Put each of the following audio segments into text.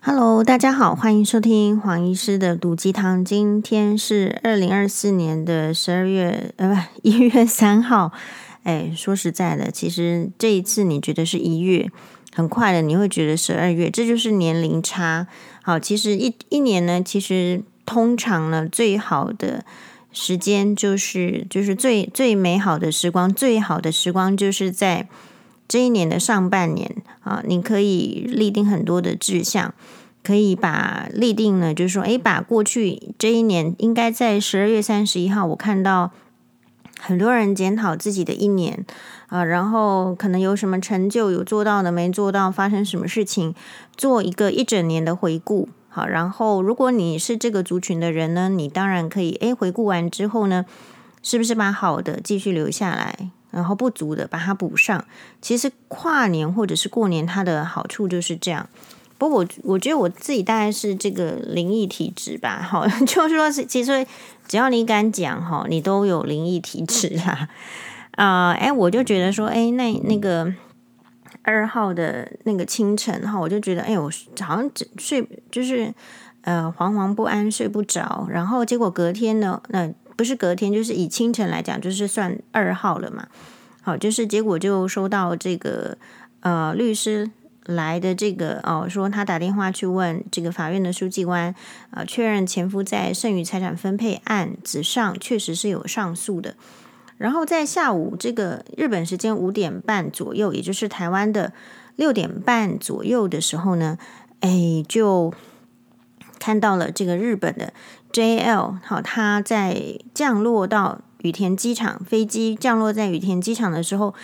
Hello，大家好，欢迎收听黄医师的毒鸡汤。今天是二零二四年的十二月，呃，不，一月三号。哎，说实在的，其实这一次你觉得是一月，很快的，你会觉得十二月，这就是年龄差。好，其实一一年呢，其实通常呢，最好的时间就是就是最最美好的时光，最好的时光就是在。这一年的上半年啊，你可以立定很多的志向，可以把立定呢，就是说，诶，把过去这一年应该在十二月三十一号，我看到很多人检讨自己的一年啊，然后可能有什么成就，有做到的没做到，发生什么事情，做一个一整年的回顾。好，然后如果你是这个族群的人呢，你当然可以，诶，回顾完之后呢，是不是把好的继续留下来？然后不足的把它补上。其实跨年或者是过年，它的好处就是这样。不过我我觉得我自己大概是这个灵异体质吧。好，就是说是其实只要你敢讲哈，你都有灵异体质啦。啊、呃，哎，我就觉得说，哎，那那个二号的那个清晨哈，我就觉得，哎，我好像睡就是呃惶惶不安，睡不着。然后结果隔天呢，那。不是隔天，就是以清晨来讲，就是算二号了嘛。好，就是结果就收到这个呃律师来的这个哦，说他打电话去问这个法院的书记官啊，呃，确认前夫在剩余财产分配案子上确实是有上诉的。然后在下午这个日本时间五点半左右，也就是台湾的六点半左右的时候呢，哎，就看到了这个日本的。JL 好，他在降落到羽田机场，飞机降落在羽田机场的时候，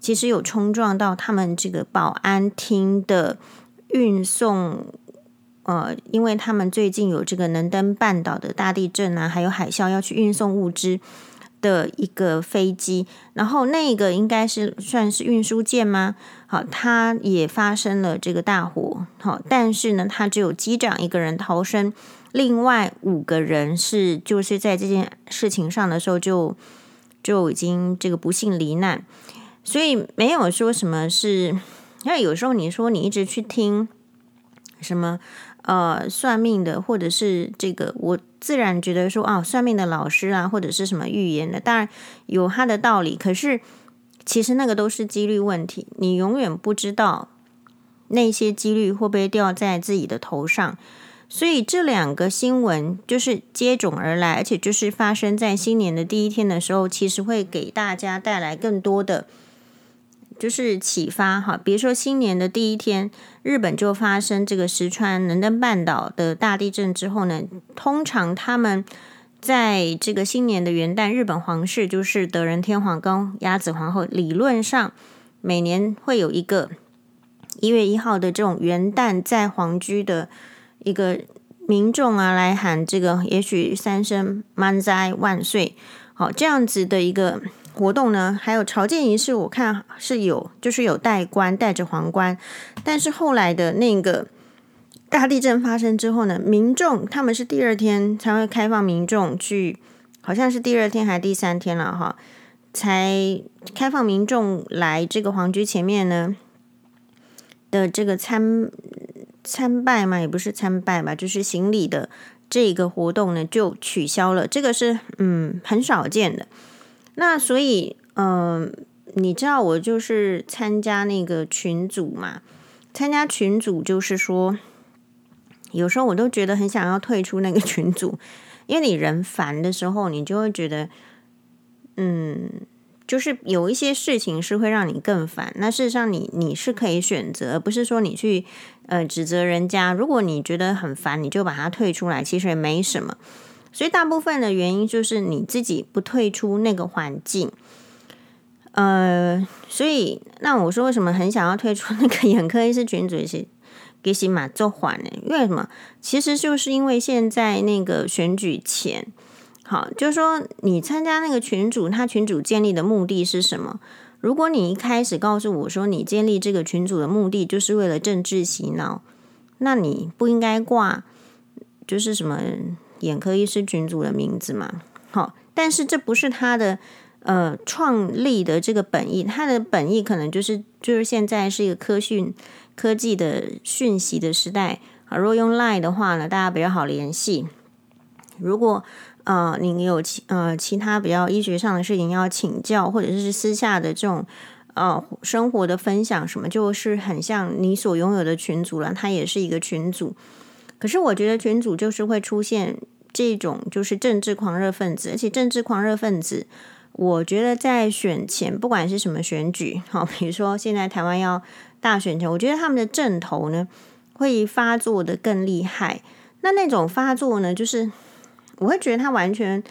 其实有冲撞到他们这个保安厅的运送，呃，因为他们最近有这个能登半岛的大地震啊，还有海啸要去运送物资的一个飞机，然后那个应该是算是运输舰吗？好，它也发生了这个大火，好，但是呢，他只有机长一个人逃生。另外五个人是就是在这件事情上的时候就就已经这个不幸罹难，所以没有说什么是，因为有时候你说你一直去听什么呃算命的，或者是这个，我自然觉得说啊，算命的老师啊，或者是什么预言的，当然有他的道理，可是其实那个都是几率问题，你永远不知道那些几率会不会掉在自己的头上。所以这两个新闻就是接踵而来，而且就是发生在新年的第一天的时候，其实会给大家带来更多的就是启发哈。比如说新年的第一天，日本就发生这个石川能登半岛的大地震之后呢，通常他们在这个新年的元旦，日本皇室就是德仁天皇跟鸭子皇后，理论上每年会有一个一月一号的这种元旦在皇居的。一个民众啊，来喊这个，也许三声万灾万岁，好，这样子的一个活动呢，还有朝见仪式，我看是有，就是有戴冠，戴着皇冠。但是后来的那个大地震发生之后呢，民众他们是第二天才会开放民众去，好像是第二天还是第三天了哈，才开放民众来这个皇居前面呢的这个参。参拜嘛，也不是参拜吧，就是行礼的这个活动呢，就取消了。这个是嗯很少见的。那所以嗯、你知道我就是参加那个群组嘛？参加群组就是说，有时候我都觉得很想要退出那个群组，因为你人烦的时候，你就会觉得嗯。就是有一些事情是会让你更烦，那事实上你你是可以选择，不是说你去呃指责人家。如果你觉得很烦，你就把它退出来，其实也没什么。所以大部分的原因就是你自己不退出那个环境。呃，所以那我说为什么很想要退出那个眼科医师群组是给洗马做缓呢？为什么？其实就是因为现在那个选举前。好，就是说你参加那个群组，他群组建立的目的是什么？如果你一开始告诉我说你建立这个群组的目的就是为了政治洗脑，那你不应该挂就是什么眼科医师群组的名字嘛？好，但是这不是他的呃创立的这个本意，他的本意可能就是就是现在是一个科讯科技的讯息的时代啊。如果用 Line 的话呢，大家比较好联系。如果呃你有其呃其他比较医学上的事情要请教，或者是私下的这种。呃，生活的分享什么，就是很像你所拥有的群组了。它也是一个群组，可是我觉得群组就是会出现这种就是政治狂热分子，而且政治狂热分子，我觉得在选前不管是什么选举，好，比如说现在台湾要大选前，我觉得他们的阵头呢会发作的更厉害。那那种发作呢，就是我会觉得他完全。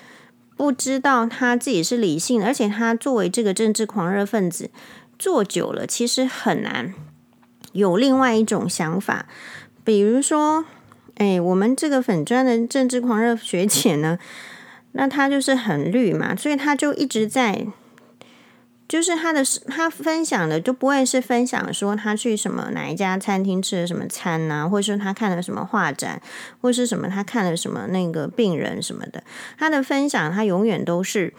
不知道他自己是理性，而且他作为这个政治狂热分子做久了，其实很难有另外一种想法。比如说，哎，我们这个粉砖的政治狂热学姐呢，那他就是很绿嘛，所以他就一直在。就是他的他分享的就不会是分享说他去什么哪一家餐厅吃了什么餐呐、或者说他看了什么画展，或是什么他看了什么那个病人什么的。他的分享他永远都是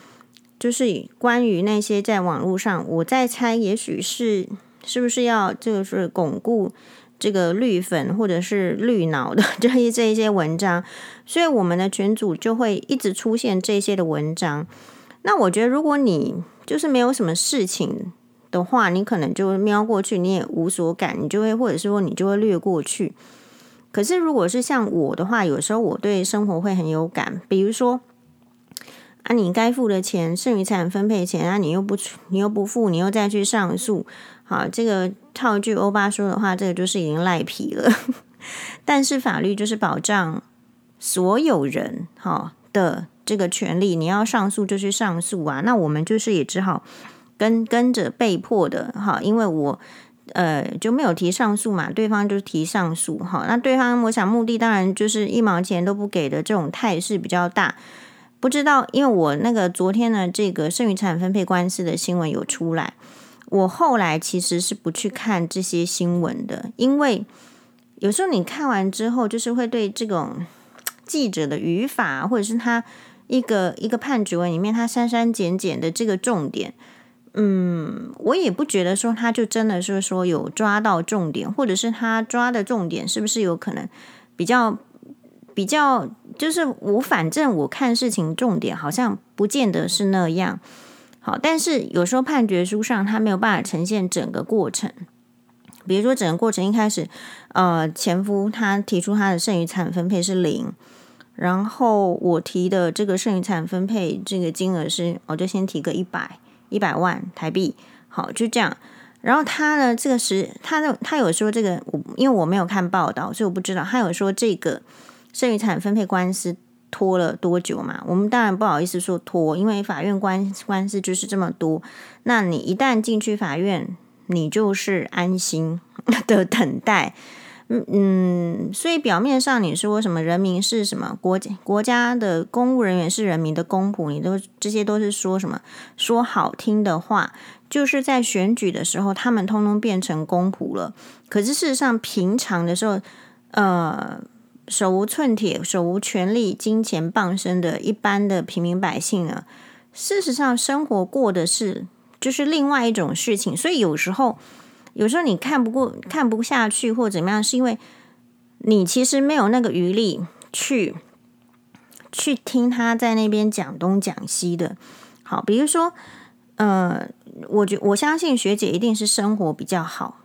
就是关于那些在网络上，我在猜，也许是是不是要就是巩固这个绿粉或者是绿脑的 这一这一些文章，所以我们的群组就会一直出现这些的文章。那我觉得如果你就是没有什么事情的话，你可能就瞄过去，你也无所感，你就会或者是说你就会略过去。可是如果是像我的话，有时候我对生活会很有感，比如说啊，你该付的钱，剩余财产分配钱啊，你又不你又不付，你又再去上诉，好，这个套句欧巴说的话，这个就是已经赖皮了。但是法律就是保障所有人哈的。这个权利，你要上诉就去上诉啊。那我们就是也只好跟跟着被迫的哈，因为我呃就没有提上诉嘛，对方就提上诉哈。那对方我想目的当然就是一毛钱都不给的这种态势比较大。不知道，因为我那个昨天呢，这个剩余财产分配官司的新闻有出来，我后来其实是不去看这些新闻的，因为有时候你看完之后，就是会对这种记者的语法或者是他。一个一个判决文里面，他删删减减的这个重点，嗯，我也不觉得说他就真的是说有抓到重点，或者是他抓的重点是不是有可能比较比较，就是我反正我看事情重点好像不见得是那样。好，但是有时候判决书上他没有办法呈现整个过程，比如说整个过程一开始，呃，前夫他提出他的剩余产分配是零。然后我提的这个剩余产分配这个金额是，我就先提个一百一百万台币，好，就这样。然后他呢，这个是他的，他有说这个，我因为我没有看报道，所以我不知道。他有说这个剩余产分配官司拖了多久嘛？我们当然不好意思说拖，因为法院官官司就是这么多。那你一旦进去法院，你就是安心 的等待。嗯，所以表面上你说什么人民是什么国家国家的公务人员是人民的公仆，你都这些都是说什么说好听的话，就是在选举的时候他们通通变成公仆了。可是事实上平常的时候，呃，手无寸铁、手无权力、金钱傍身的一般的平民百姓呢，事实上生活过的是就是另外一种事情，所以有时候。有时候你看不过、看不下去或怎么样，是因为你其实没有那个余力去去听他在那边讲东讲西的。好，比如说，呃，我觉我相信学姐一定是生活比较好，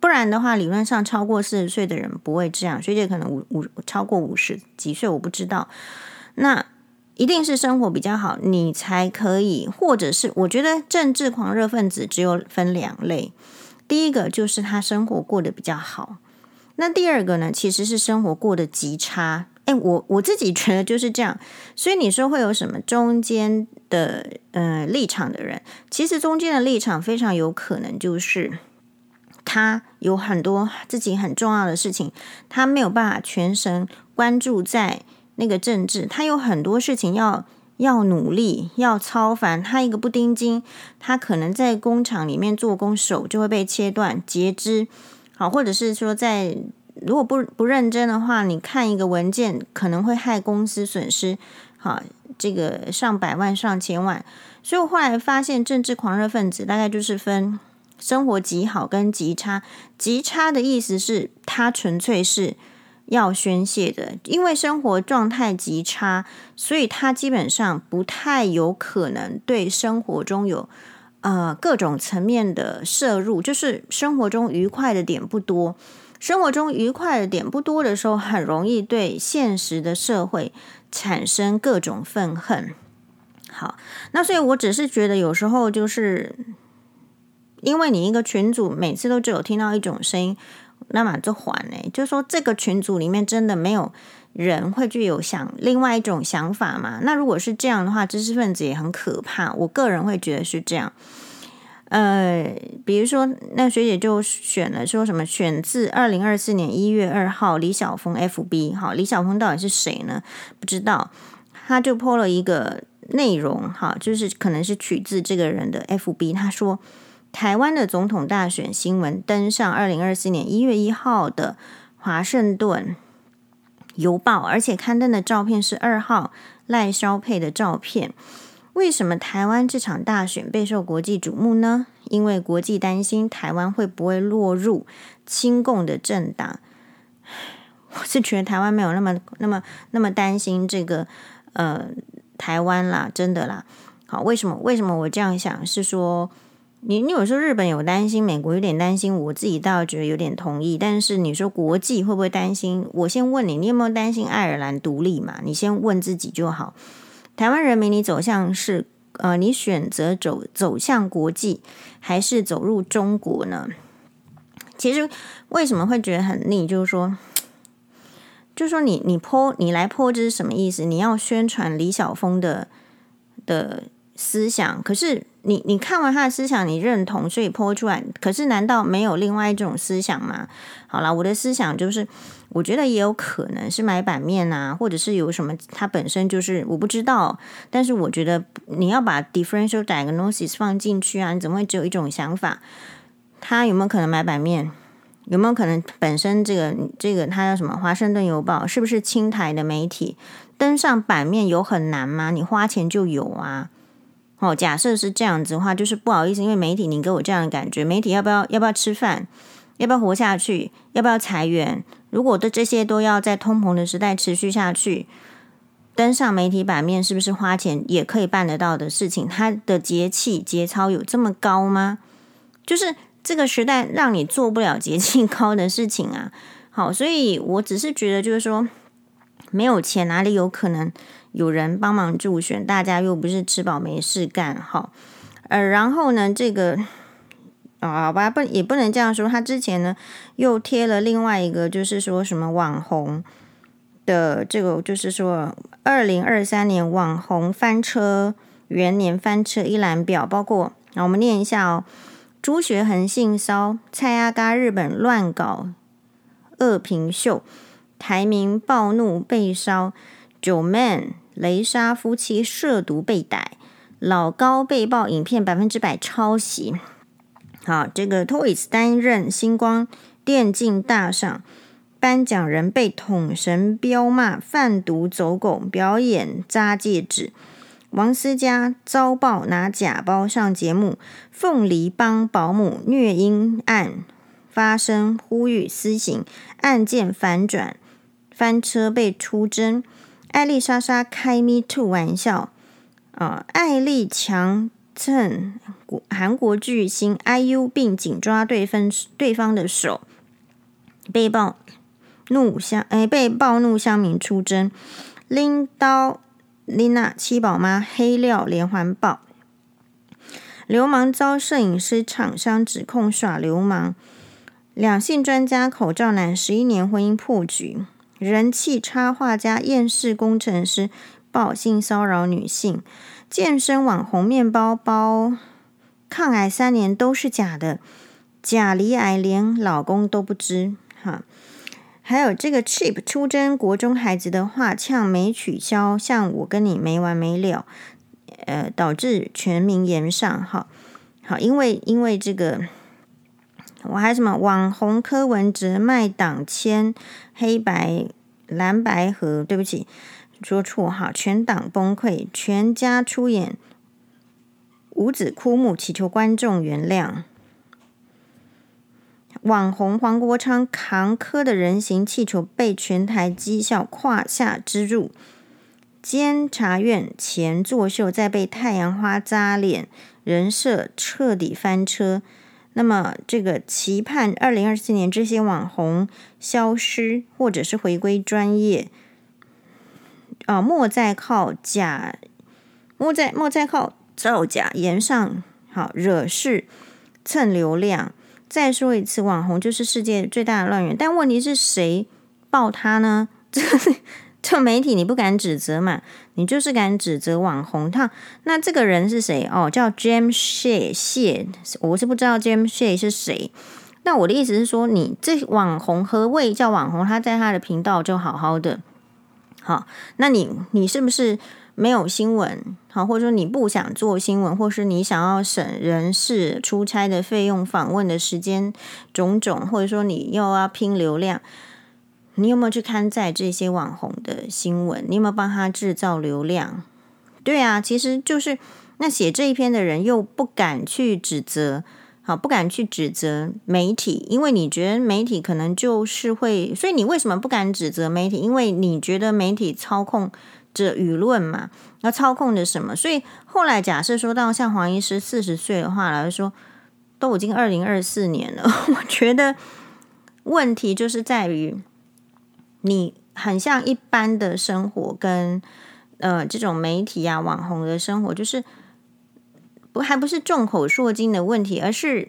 不然的话，理论上超过四十岁的人不会这样。学姐可能五五超过五十几岁，我不知道。那一定是生活比较好，你才可以，或者是我觉得政治狂热分子只有分两类。第一个就是他生活过得比较好，那第二个呢，其实是生活过得极差。诶，我我自己觉得就是这样。所以你说会有什么中间的呃立场的人？其实中间的立场非常有可能就是他有很多自己很重要的事情，他没有办法全神关注在那个政治，他有很多事情要。要努力，要操凡。他一个不盯紧，他可能在工厂里面做工，手就会被切断、截肢。好，或者是说在，如果不不认真的话，你看一个文件可能会害公司损失。好，这个上百万、上千万。所以我后来发现，政治狂热分子大概就是分生活极好跟极差。极差的意思是他纯粹是要宣泄的，因为生活状态极差，所以他基本上不太有可能对生活中有呃各种层面的摄入，就是生活中愉快的点不多。生活中愉快的点不多的时候，很容易对现实的社会产生各种愤恨。好，那所以我只是觉得有时候就是，因为你一个群组每次都只有听到一种声音，那么就还呢，就是说这个群组里面真的没有人会具有想另外一种想法嘛？那如果是这样的话，知识分子也很可怕。我个人会觉得是这样。呃，比如说那学姐就选了说什么选自二零二四年一月二号李小峰 FB，好，李小峰到底是谁呢？不知道，他就 po 了一个。内容哈，就是可能是取自这个人的 FB。他说，台湾的总统大选新闻登上二零二四年一月一号的华盛顿邮报，而且刊登的照片是二号赖萧佩的照片。为什么台湾这场大选备受国际瞩目呢？因为国际担心台湾会不会落入亲共的政党。我是觉得台湾没有那么、那么、那么担心这个，呃。台湾啦，真的啦，好，为什么？为什么我这样想？是说，你你有时候日本有担心，美国有点担心，我自己倒觉得有点同意。但是你说国际会不会担心？我先问你，你有没有担心爱尔兰独立嘛？你先问自己就好。台湾人民，你走向是呃，你选择走走向国际，还是走入中国呢？其实为什么会觉得很腻？就是说。就说你你泼你来泼这是什么意思？你要宣传李小峰的的思想，可是你你看完他的思想，你认同，所以泼出来。可是难道没有另外一种思想吗？好了，我的思想就是，我觉得也有可能是买版面啊，或者是有什么，他本身就是我不知道。但是我觉得你要把 differential diagnosis 放进去啊，你怎么会只有一种想法？他有没有可能买版面？有没有可能本身这个这个它叫什么？华盛顿邮报是不是青台的媒体？登上版面有很难吗？你花钱就有啊。哦，假设是这样子的话，就是不好意思，因为媒体你给我这样的感觉，媒体要不要要不要吃饭？要不要活下去？要不要裁员？如果的这些都要在通膨的时代持续下去，登上媒体版面是不是花钱也可以办得到的事情？它的节气节操有这么高吗？就是。这个时代让你做不了节气 高的事情啊！好，所以我只是觉得，就是说，没有钱哪里有可能有人帮忙助选？大家又不是吃饱没事干，哈，呃，然后呢，这个啊，好吧，不也不能这样说。他之前呢又贴了另外一个，就是说什么网红的这个，就是说二零二三年网红翻车元年翻车一览表，包括，我们念一下哦。朱学恒性骚，蔡阿嘎日本乱搞恶评秀，台民暴怒被烧九 man 雷莎夫妻涉毒被逮，老高被曝影片百分之百抄袭。好，这个 Toys 担任星光电竞大赏颁奖人被捅神飙骂贩毒走狗，表演扎戒指。王思佳遭曝拿假包上节目，凤梨帮保姆虐婴案发生，呼吁私刑，案件反转，翻车被出征。艾丽莎莎开 Me Too 玩笑，啊、呃，艾丽强蹭韩国巨星 IU 并紧抓对方对方的手，被暴怒乡哎，被暴怒乡民出征，拎刀。丽娜七宝妈黑料连环爆，流氓遭摄影师厂商指控耍流氓，两性专家口罩男十一年婚姻破局，人气插画家厌世工程师暴性骚扰女性，健身网红面包包抗癌三年都是假的，假离癌连老公都不知哈。还有这个 cheap 出征国中孩子的话呛没取消，像我跟你没完没了，呃，导致全民炎上。哈，好，因为因为这个，我还什么网红柯文哲卖党签黑白蓝白合，对不起，说错哈，全党崩溃，全家出演五子枯木，祈求观众原谅。网红黄国昌扛磕的人形气球被全台讥笑胯下之辱，监察院前作秀再被太阳花扎脸，人设彻底翻车。那么，这个期盼二零二四年这些网红消失，或者是回归专业，啊，莫再靠假，莫再莫再靠造假言上好惹事蹭流量。再说一次，网红就是世界最大的乱源。但问题是谁爆他呢？这 这媒体你不敢指责嘛？你就是敢指责网红。他那这个人是谁？哦，叫 James Shea 谢，我是不知道 James Shea 是谁。那我的意思是说，你这网红何谓叫网红？他在他的频道就好好的。好，那你你是不是？没有新闻，好，或者说你不想做新闻，或是你想要省人事、出差的费用、访问的时间，种种，或者说你又要拼流量，你有没有去看在这些网红的新闻？你有没有帮他制造流量？对啊，其实就是那写这一篇的人又不敢去指责，好，不敢去指责媒体，因为你觉得媒体可能就是会，所以你为什么不敢指责媒体？因为你觉得媒体操控。着舆论嘛，要操控着什么？所以后来假设说到像黄医师四十岁的话来说，都已经二零二四年了。我觉得问题就是在于你很像一般的生活跟呃这种媒体啊网红的生活，就是不还不是众口铄金的问题，而是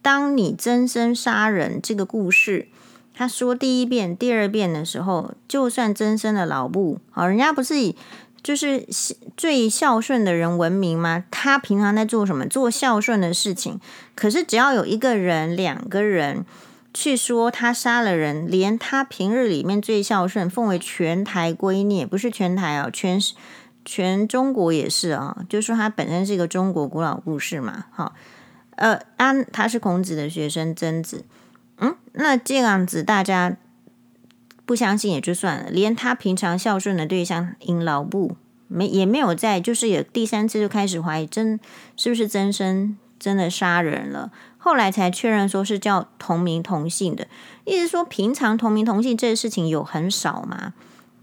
当你真身杀人这个故事。他说第一遍、第二遍的时候，就算真身的老布，好，人家不是以就是最孝顺的人闻名吗？他平常在做什么？做孝顺的事情。可是只要有一个人、两个人去说他杀了人，连他平日里面最孝顺、奉为全台圭臬，不是全台啊，全全中国也是啊，就说他本身是一个中国古老故事嘛。好，呃，安他是孔子的学生，曾子。嗯，那这样子大家不相信也就算了，连他平常孝顺的对象阴老布没也没有在，就是有第三次就开始怀疑真是不是曾生真的杀人了，后来才确认说是叫同名同姓的，意思说平常同名同姓这个事情有很少嘛，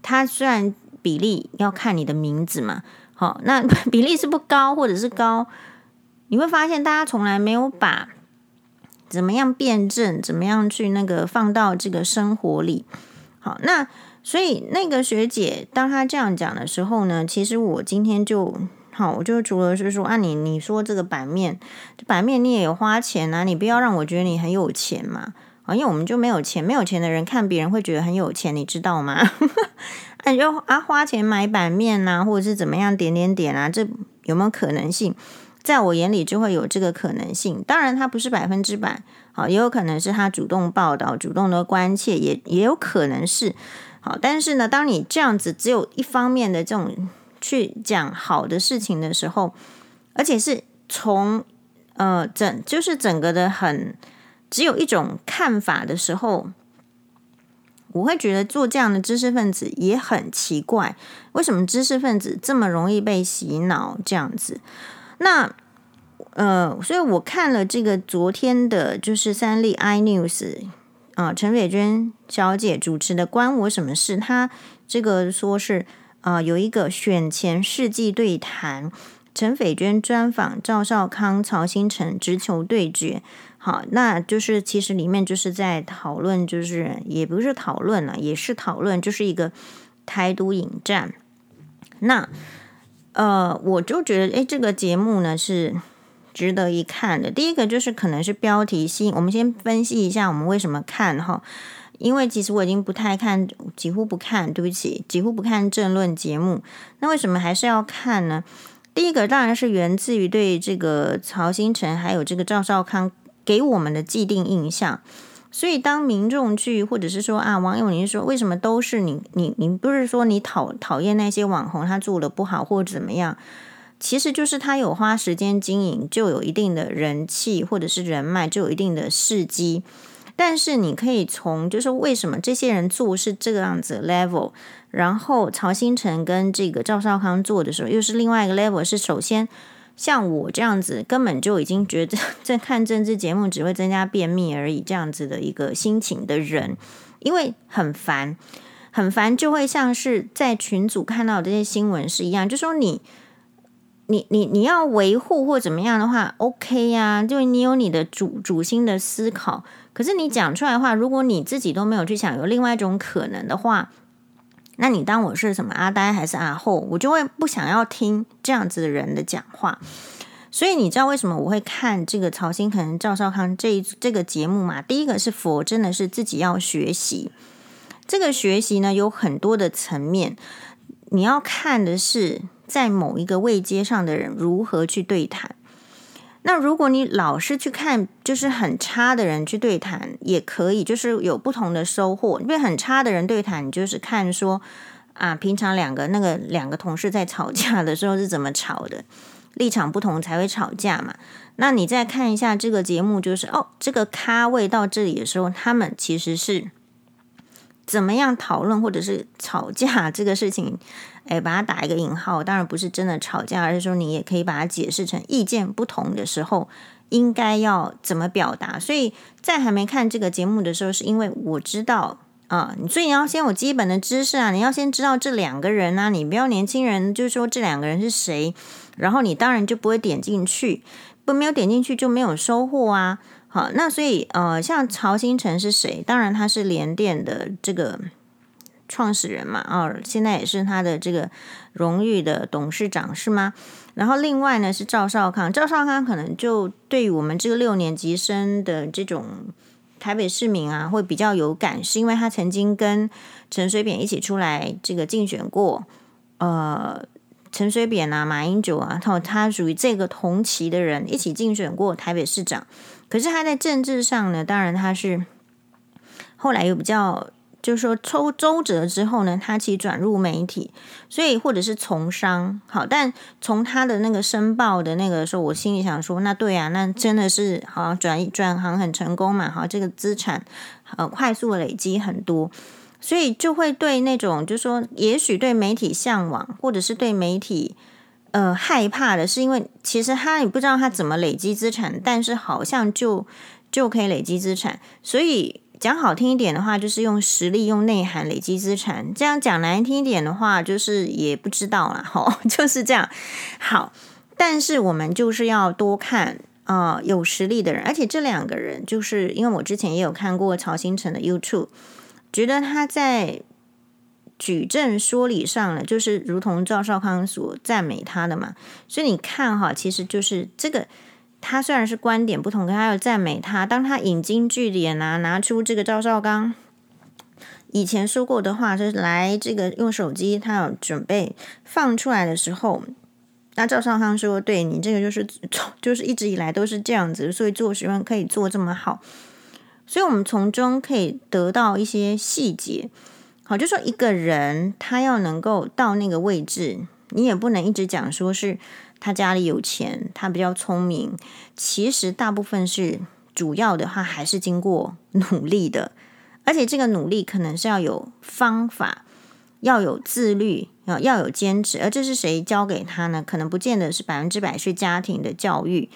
他虽然比例要看你的名字嘛，好，那 比例是不高或者是高，你会发现大家从来没有把。怎么样辩证？怎么样去那个放到这个生活里？好，那所以那个学姐当她这样讲的时候呢，其实我今天就好，我就除了是说啊，你你说这个版面，版面你也有花钱啊，你不要让我觉得你很有钱嘛啊，因为我们就没有钱，没有钱的人看别人会觉得很有钱，你知道吗？啊，你就啊花钱买版面啊，或者是怎么样点点点啊，这有没有可能性？在我眼里就会有这个可能性，当然他不是百分之百，好，也有可能是他主动报道、主动的关切，也也有可能是好。但是呢，当你这样子只有一方面的这种去讲好的事情的时候，而且是从呃整就是整个的很只有一种看法的时候，我会觉得做这样的知识分子也很奇怪，为什么知识分子这么容易被洗脑这样子？那，呃，所以我看了这个昨天的，就是三立 iNews 啊、呃，陈伟娟小姐主持的《关我什么事》，她这个说是、呃，有一个选前世纪对谈，陈斐娟专访赵少康、曹兴诚，直球对决。好，那就是其实里面就是在讨论，就是也不是讨论了，也是讨论，就是一个台独引战。那。呃，我就觉得，诶，这个节目呢是值得一看的。第一个就是可能是标题吸引，我们先分析一下我们为什么看哈。因为其实我已经不太看，几乎不看，对不起，几乎不看政论节目。那为什么还是要看呢？第一个当然是源自于对这个曹兴诚还有这个赵少康给我们的既定印象。所以，当民众去，或者是说啊，网友，你说为什么都是你？你你不是说你讨讨厌那些网红他做的不好或者怎么样？其实就是他有花时间经营，就有一定的人气或者是人脉，就有一定的事迹。但是你可以从就是为什么这些人做是这个样子 level，然后曹新成跟这个赵少康做的时候又是另外一个 level。是首先像我这样子根本就已经觉得 在看政治节目只会增加便秘而已这样子的一个心情的人，因为很烦，很烦就会像是在群组看到这些新闻是一样，就说你。你你你要维护或怎么样的话，OK 呀，就你有你的主主心的思考。可是你讲出来的话，如果你自己都没有去想有另外一种可能的话，那你当我是什么阿呆还是阿后，我就会不想要听这样子的人的讲话。所以你知道为什么我会看这个曹兴诚、赵少康这一这个节目吗？第一个是佛真的是自己要学习，这个学习呢有很多的层面，你要看的是。在某一个位阶上的人如何去对谈？那如果你老是去看，就是很差的人去对谈也可以，就是有不同的收获。因为很差的人对谈，你就是看说啊，平常两个那个两个同事在吵架的时候是怎么吵的，立场不同才会吵架嘛。那你再看一下这个节目，就是哦，这个咖位到这里的时候，他们其实是。怎么样讨论或者是吵架这个事情，诶，把它打一个引号，当然不是真的吵架，而是说你也可以把它解释成意见不同的时候应该要怎么表达。所以在还没看这个节目的时候，是因为我知道啊，所以你要先有基本的知识啊，你要先知道这两个人啊，你不要年轻人就说这两个人是谁，然后你当然就不会点进去，不没有点进去就没有收获啊。好，那所以呃，像曹兴诚是谁？当然他是联电的这个创始人嘛，哦，现在也是他的这个荣誉的董事长，是吗？然后另外呢是赵少康，赵少康可能就对于我们这个六年级生的这种台北市民啊，会比较有感，是因为他曾经跟陈水扁一起出来这个竞选过，呃。陈水扁啊，马英九啊，他他属于这个同期的人，一起竞选过台北市长。可是他在政治上呢，当然他是后来又比较，就是说抽周折之后呢，他其实转入媒体，所以或者是从商。好，但从他的那个申报的那个时候，我心里想说，那对啊，那真的是好像转转行很成功嘛，好，这个资产呃快速的累积很多。所以就会对那种，就是说，也许对媒体向往，或者是对媒体呃害怕的，是因为其实他也不知道他怎么累积资产，但是好像就就可以累积资产。所以讲好听一点的话，就是用实力、用内涵累积资产；这样讲难听一点的话，就是也不知道啦。吼，就是这样。好，但是我们就是要多看啊、有实力的人，而且这两个人，就是因为我之前也有看过曹兴诚的 YouTube。觉得他在举证说理上呢，就是如同赵少康所赞美他的嘛，所以你看哈，其实就是这个，他虽然是观点不同，可他要赞美他。当他引经据典啊，拿出这个赵少康以前说过的话，就是来这个用手机，他有准备放出来的时候，那赵少康说：“对你这个就是就是一直以来都是这样子，所以做学问可以做这么好。”所以，我们从中可以得到一些细节。好，就说一个人他要能够到那个位置，你也不能一直讲说是他家里有钱，他比较聪明。其实大部分是主要的话，还是经过努力的，而且这个努力可能是要有方法，要有自律，要要有坚持。而这是谁教给他呢？可能不见得是百分之百是家庭的教育。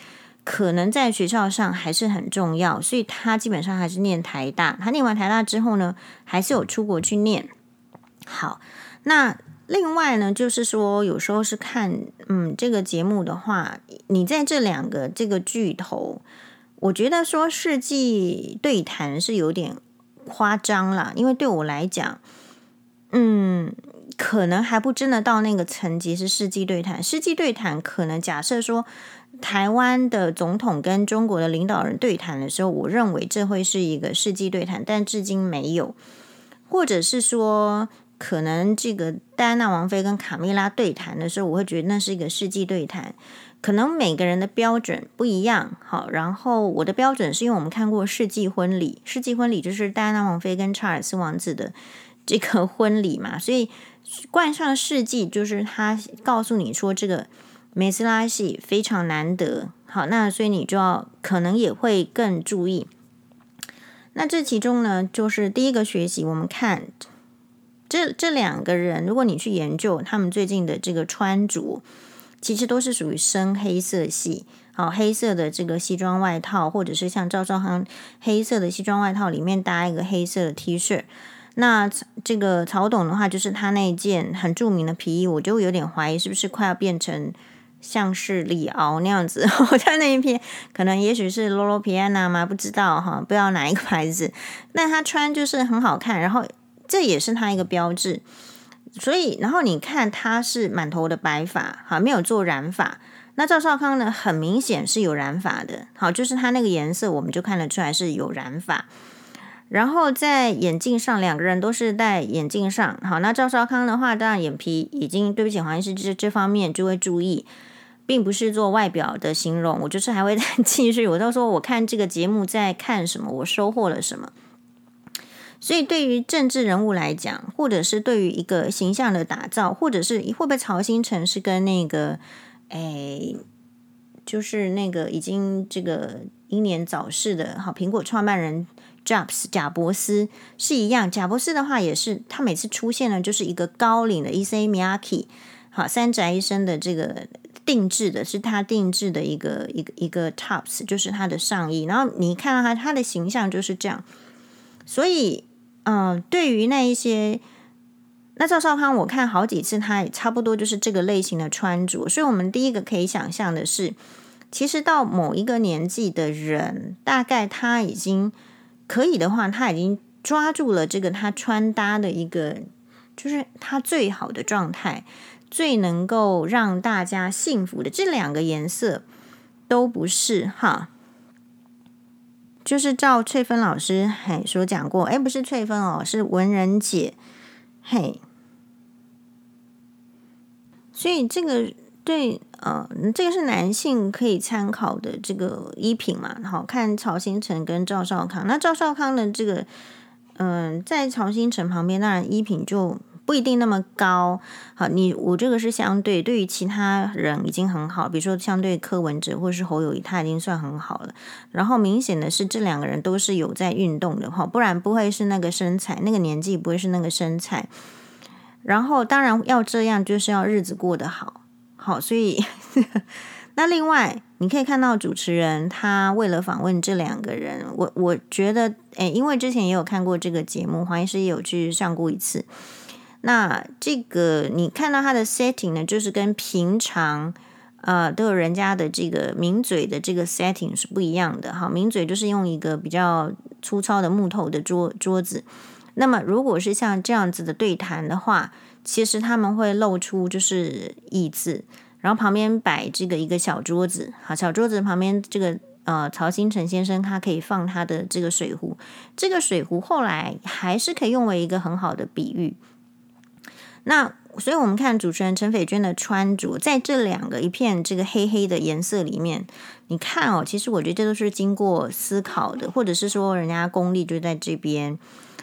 可能在学校上还是很重要，所以他基本上还是念台大。他念完台大之后呢，还是有出国去念。好，那另外呢，就是说有时候是看，嗯，这个节目的话，你在这两个这个巨头，我觉得说世纪对谈是有点夸张啦，因为对我来讲，嗯，可能还不真的到那个层级是世纪对谈。世纪对谈可能假设说。台湾的总统跟中国的领导人对谈的时候，我认为这会是一个世纪对谈，但至今没有，或者是说，可能这个戴安娜王妃跟卡米拉对谈的时候，我会觉得那是一个世纪对谈。可能每个人的标准不一样，好，然后我的标准是因为我们看过世纪婚礼，世纪婚礼就是戴安娜王妃跟查尔斯王子的这个婚礼嘛，所以冠上世纪就是他告诉你说这个。梅斯拉系非常难得，好，那所以你就要可能也会更注意。那这其中呢，就是第一个学习，我们看这这两个人，如果你去研究他们最近的这个穿着，其实都是属于深黑色系，好，黑色的这个西装外套，或者是像赵少康黑色的西装外套里面搭一个黑色的 T 恤。那这个曹董的话，就是他那件很著名的皮衣，我就有点怀疑是不是快要变成像是李敖那样子。我在那一篇可能也许是 Loro Piana 吗？不知道哈，不知道哪一个牌子。那他穿就是很好看，然后这也是他一个标志。所以，然后你看他是满头的白发，哈，没有做染发。那赵少康呢，很明显是有染发的，好，就是他那个颜色，我们就看得出来是有染发。然后在眼镜上，两个人都是戴眼镜上。好，那赵少康的话，当然眼皮已经对不起黄医师，这这方面就会注意，并不是做外表的形容。我就是还会再 继续，我到时候我看这个节目在看什么，我收获了什么。所以对于政治人物来讲，或者是对于一个形象的打造，或者是会不会曹新成是跟那个，哎，就是那个已经这个英年早逝的好苹果创办人。Jobs 贾伯斯是一样，贾伯斯的话也是，他每次出现呢，就是一个高领的 E C Miyake，好，三宅一生的这个定制的，是他定制的一个一个一个 tops，就是他的上衣。然后你看到他，他的形象就是这样。所以，嗯、对于那一些，那赵少康，我看好几次，他也差不多就是这个类型的穿着。所以我们第一个可以想象的是，其实到某一个年纪的人，大概他已经。可以的话，他已经抓住了这个他穿搭的一个，就是他最好的状态，最能够让大家幸福的这两个颜色都不是哈，就是照翠芬老师嘿所讲过，哎，不是翠芬哦，是文人姐嘿，所以这个。对，呃，这个是男性可以参考的这个衣品嘛。好，看曹兴诚跟赵少康。那赵少康的这个，嗯、在曹兴诚旁边，当然衣品就不一定那么高。好，你我这个是相对，对于其他人已经很好，比如说相对柯文哲或是侯友谊，他已经算很好了。然后明显的是，这两个人都是有在运动的哈，不然不会是那个身材，那个年纪不会是那个身材。然后当然要这样，就是要日子过得好。好，所以 那另外你可以看到主持人他为了访问这两个人，我我觉得，诶，因为之前也有看过这个节目，黄医师也有去上过一次。那这个你看到它的 setting 呢，就是跟平常呃都有人家的这个名嘴的这个 setting 是不一样的。好，名嘴就是用一个比较粗糙的木头的桌桌子。那么如果是像这样子的对谈的话，其实他们会露出就是椅子，然后旁边摆这个一个小桌子，好，小桌子旁边这个呃曹新成先生他可以放他的这个水壶，这个水壶后来还是可以用为一个很好的比喻。那所以我们看主持人陈斐娟的穿着，在这两个一片这个黑黑的颜色里面，你看哦，其实我觉得这都是经过思考的，或者是说人家功力就在这边。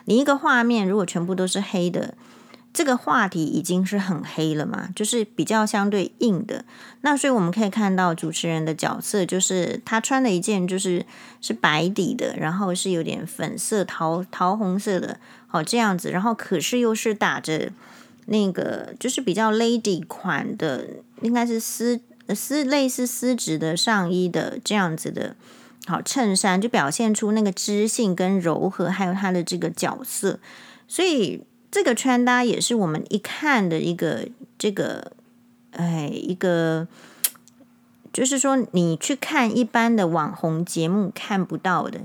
你一个画面如果全部都是黑的。这个话题已经是很黑了嘛，就是比较相对硬的。那所以我们可以看到主持人的角色，就是他穿的一件就是是白底的，然后是有点粉色桃桃红色的，好这样子，然后可是又是打着那个就是比较 lady 款的，应该是丝丝类似丝质的上衣的这样子的，好衬衫就表现出那个知性跟柔和，还有他的这个角色，所以。这个穿搭也是我们一看的一个这个，哎，一个就是说你去看一般的网红节目看不到的，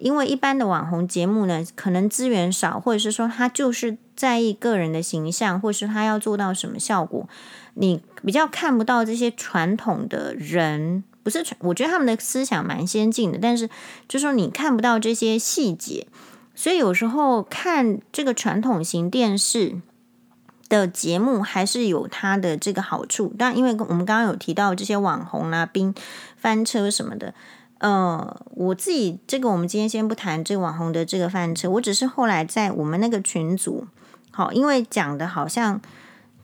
因为一般的网红节目呢，可能资源少，或者是说他就是在意个人的形象，或是他要做到什么效果，你比较看不到这些传统的人，不是传，我觉得他们的思想蛮先进的，但是就是说你看不到这些细节。所以有时候看这个传统型电视的节目，还是有它的这个好处。但因为我们刚刚有提到这些网红啊、冰翻车什么的，呃，我自己这个我们今天先不谈这个网红的这个翻车，我只是后来在我们那个群组，好，因为讲的好像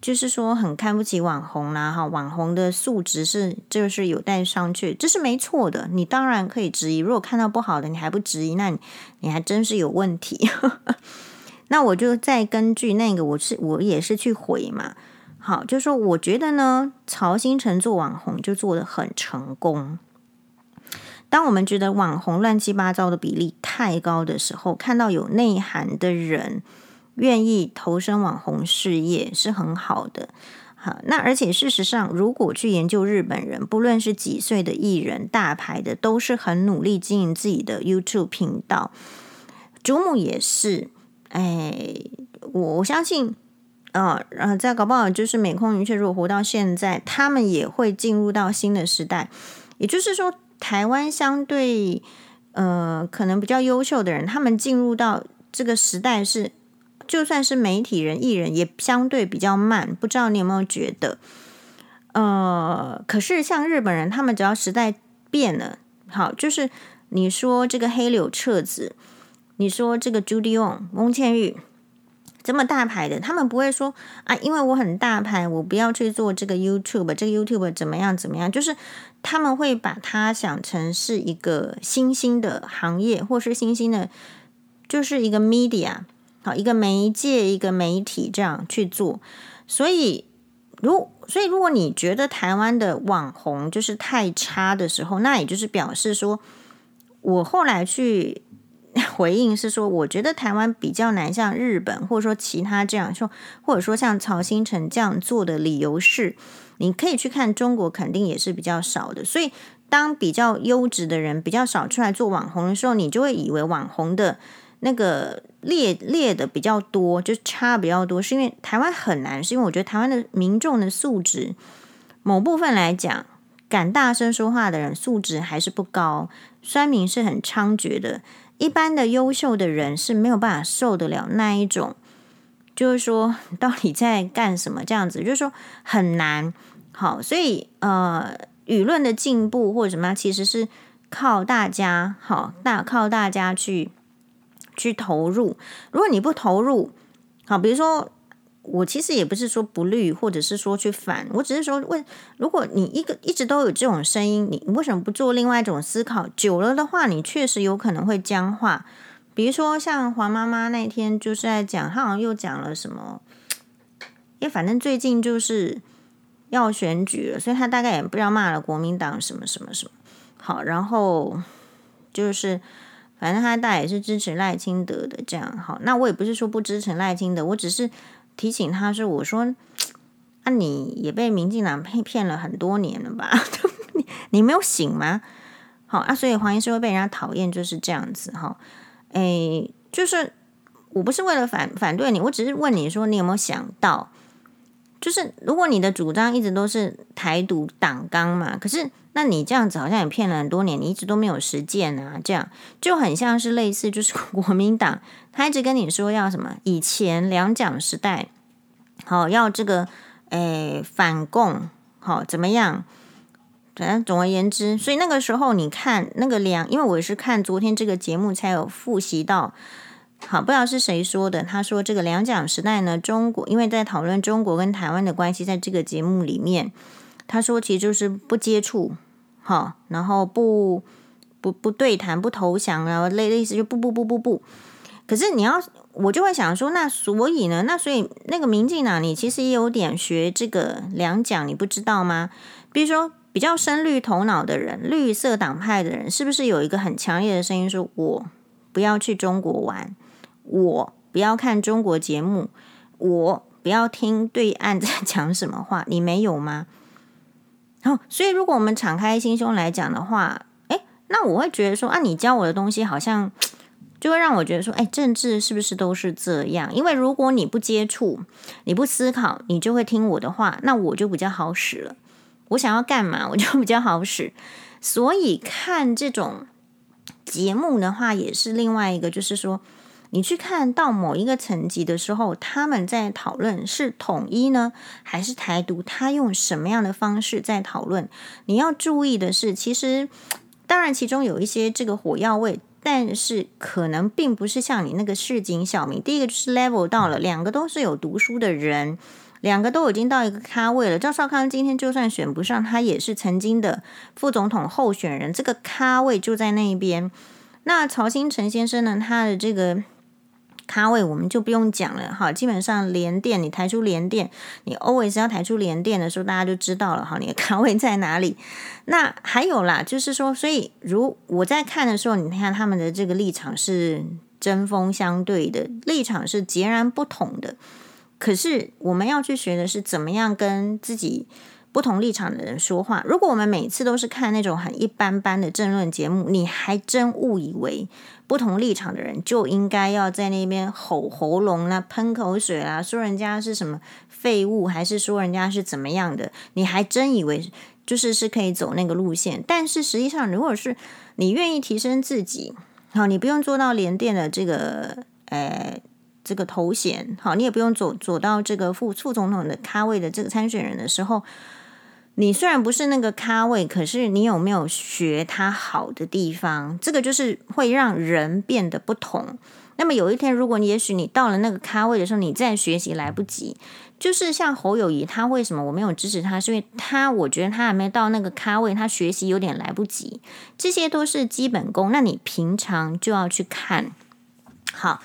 就是说很看不起网红啦，哈，网红的素质是就是有待商榷，这是没错的。你当然可以质疑，如果看到不好的你还不质疑，那你你还真是有问题。那我就再根据那个，我是我也是去回嘛。好，就说我觉得呢，曹兴诚做网红就做得很成功。当我们觉得网红乱七八糟的比例太高的时候，看到有内涵的人愿意投身网红事业是很好的。好，那而且事实上，如果去研究日本人，不论是几岁的艺人、大牌的，都是很努力经营自己的 YouTube 频道。祖母也是，哎，我相信，呃呃，在搞不好就是美空云雀，如果活到现在，他们也会进入到新的时代。也就是说。台湾相对呃，可能比较优秀的人，他们进入到这个时代是，就算是媒体人、艺人，也相对比较慢。不知道你有没有觉得？呃，可是像日本人，他们只要时代变了，好，就是你说这个黑柳彻子，你说这个朱迪翁、翁倩玉。这么大牌的，他们不会说啊，因为我很大牌，我不要去做这个 YouTube，这个 YouTube 怎么样怎么样？就是他们会把它想成是一个新兴的行业，或是新兴的，就是一个 media，好，一个媒介，一个媒体这样去做。所以，如所以如果你觉得台湾的网红就是太差的时候，那也就是表示说，我后来去。回应是说，我觉得台湾比较难像日本，或者说其他这样说，或者说像曹兴诚这样做的理由是，你可以去看中国，肯定也是比较少的。所以，当比较优质的人比较少出来做网红的时候，你就会以为网红的那个列列的比较多，就差比较多，是因为台湾很难，是因为我觉得台湾的民众的素质，某部分来讲，敢大声说话的人素质还是不高，酸民是很猖獗的。一般的优秀的人是没有办法受得了那一种，就是说到底在干什么这样子，就是说很难。好，所以呃，舆论的进步或者什么，其实是靠大家，好大靠大家去去投入。如果你不投入，好，比如说。我其实也不是说不绿，或者是说去反，我只是说问：如果你一个一直都有这种声音，你为什么不做另外一种思考？久了的话，你确实有可能会僵化。比如说像黄妈妈那天就是在讲，她好像又讲了什么，因为反正最近就是要选举了，所以她大概也不知道骂了国民党什么什么什么。好，然后就是反正她大概也是支持赖清德的这样。好，那我也不是说不支持赖清德，我只是。提醒他是：“我说，啊，你也被民进党骗骗了很多年了吧？你你没有醒吗？好啊，所以黄医师会被人家讨厌，就是这样子哈。诶，就是我不是为了反反对你，我只是问你说，你有没有想到，就是如果你的主张一直都是台独党纲嘛，可是那你这样子好像也骗了很多年，你一直都没有实践啊，这样就很像是类似，就是国民党。”他一直跟你说要什么？以前两蒋时代，好要这个，诶反共，好怎么样？反正总而言之，所以那个时候你看那个两，因为我是看昨天这个节目才有复习到，好不知道是谁说的。他说这个两蒋时代呢，中国因为在讨论中国跟台湾的关系，在这个节目里面，他说其实就是不接触，好，然后不不不对谈，不投降，然后类类似就不不不不不。可是你要，我就会想说，那所以呢？那所以那个民进党，你其实也有点学这个两蒋，你不知道吗？比如说比较深绿头脑的人，绿色党派的人，是不是有一个很强烈的声音，说我不要去中国玩，我不要看中国节目，我不要听对岸在讲什么话？你没有吗？所以如果我们敞开心胸来讲的话，诶，那我会觉得说啊，你教我的东西好像。就会让我觉得说，哎，政治是不是都是这样？因为如果你不接触，你不思考，你就会听我的话，那我就比较好使了。我想要干嘛，我就比较好使。所以看这种节目的话，也是另外一个，就是说，你去看到某一个层级的时候，他们在讨论是统一呢，还是台独？他用什么样的方式在讨论？你要注意的是，其实当然其中有一些这个火药味。但是可能并不是像你那个市井小民，第一个就是 level 到了，两个都是有读书的人，两个都已经到一个咖位了。赵少康今天就算选不上，他也是曾经的副总统候选人，这个咖位就在那一边。那曹兴诚先生呢，他的这个。咖位我们就不用讲了哈，基本上连电你抬出连电，你 always 要抬出连电的时候，大家就知道了哈，你的咖位在哪里。那还有啦，就是说，所以如我在看的时候，你看他们的这个立场是针锋相对的，立场是截然不同的。可是我们要去学的是怎么样跟自己。不同立场的人说话。如果我们每次都是看那种很一般般的政论节目，你还真误以为不同立场的人就应该要在那边吼喉咙啦、喷口水啦，说人家是什么废物，还是说人家是怎么样的？你还真以为就是是可以走那个路线。但是实际上，如果是你愿意提升自己，好，你不用做到联电的这个呃这个头衔，好，你也不用走走到这个副副总统的咖位的这个参选人的时候。你虽然不是那个咖位，可是你有没有学他好的地方？这个就是会让人变得不同。那么有一天，如果你也许你到了那个咖位的时候，你再学习来不及。就是像侯友宜，他为什么我没有支持他？是因为他我觉得他还没到那个咖位，他学习有点来不及。这些都是基本功，那你平常就要去看。好。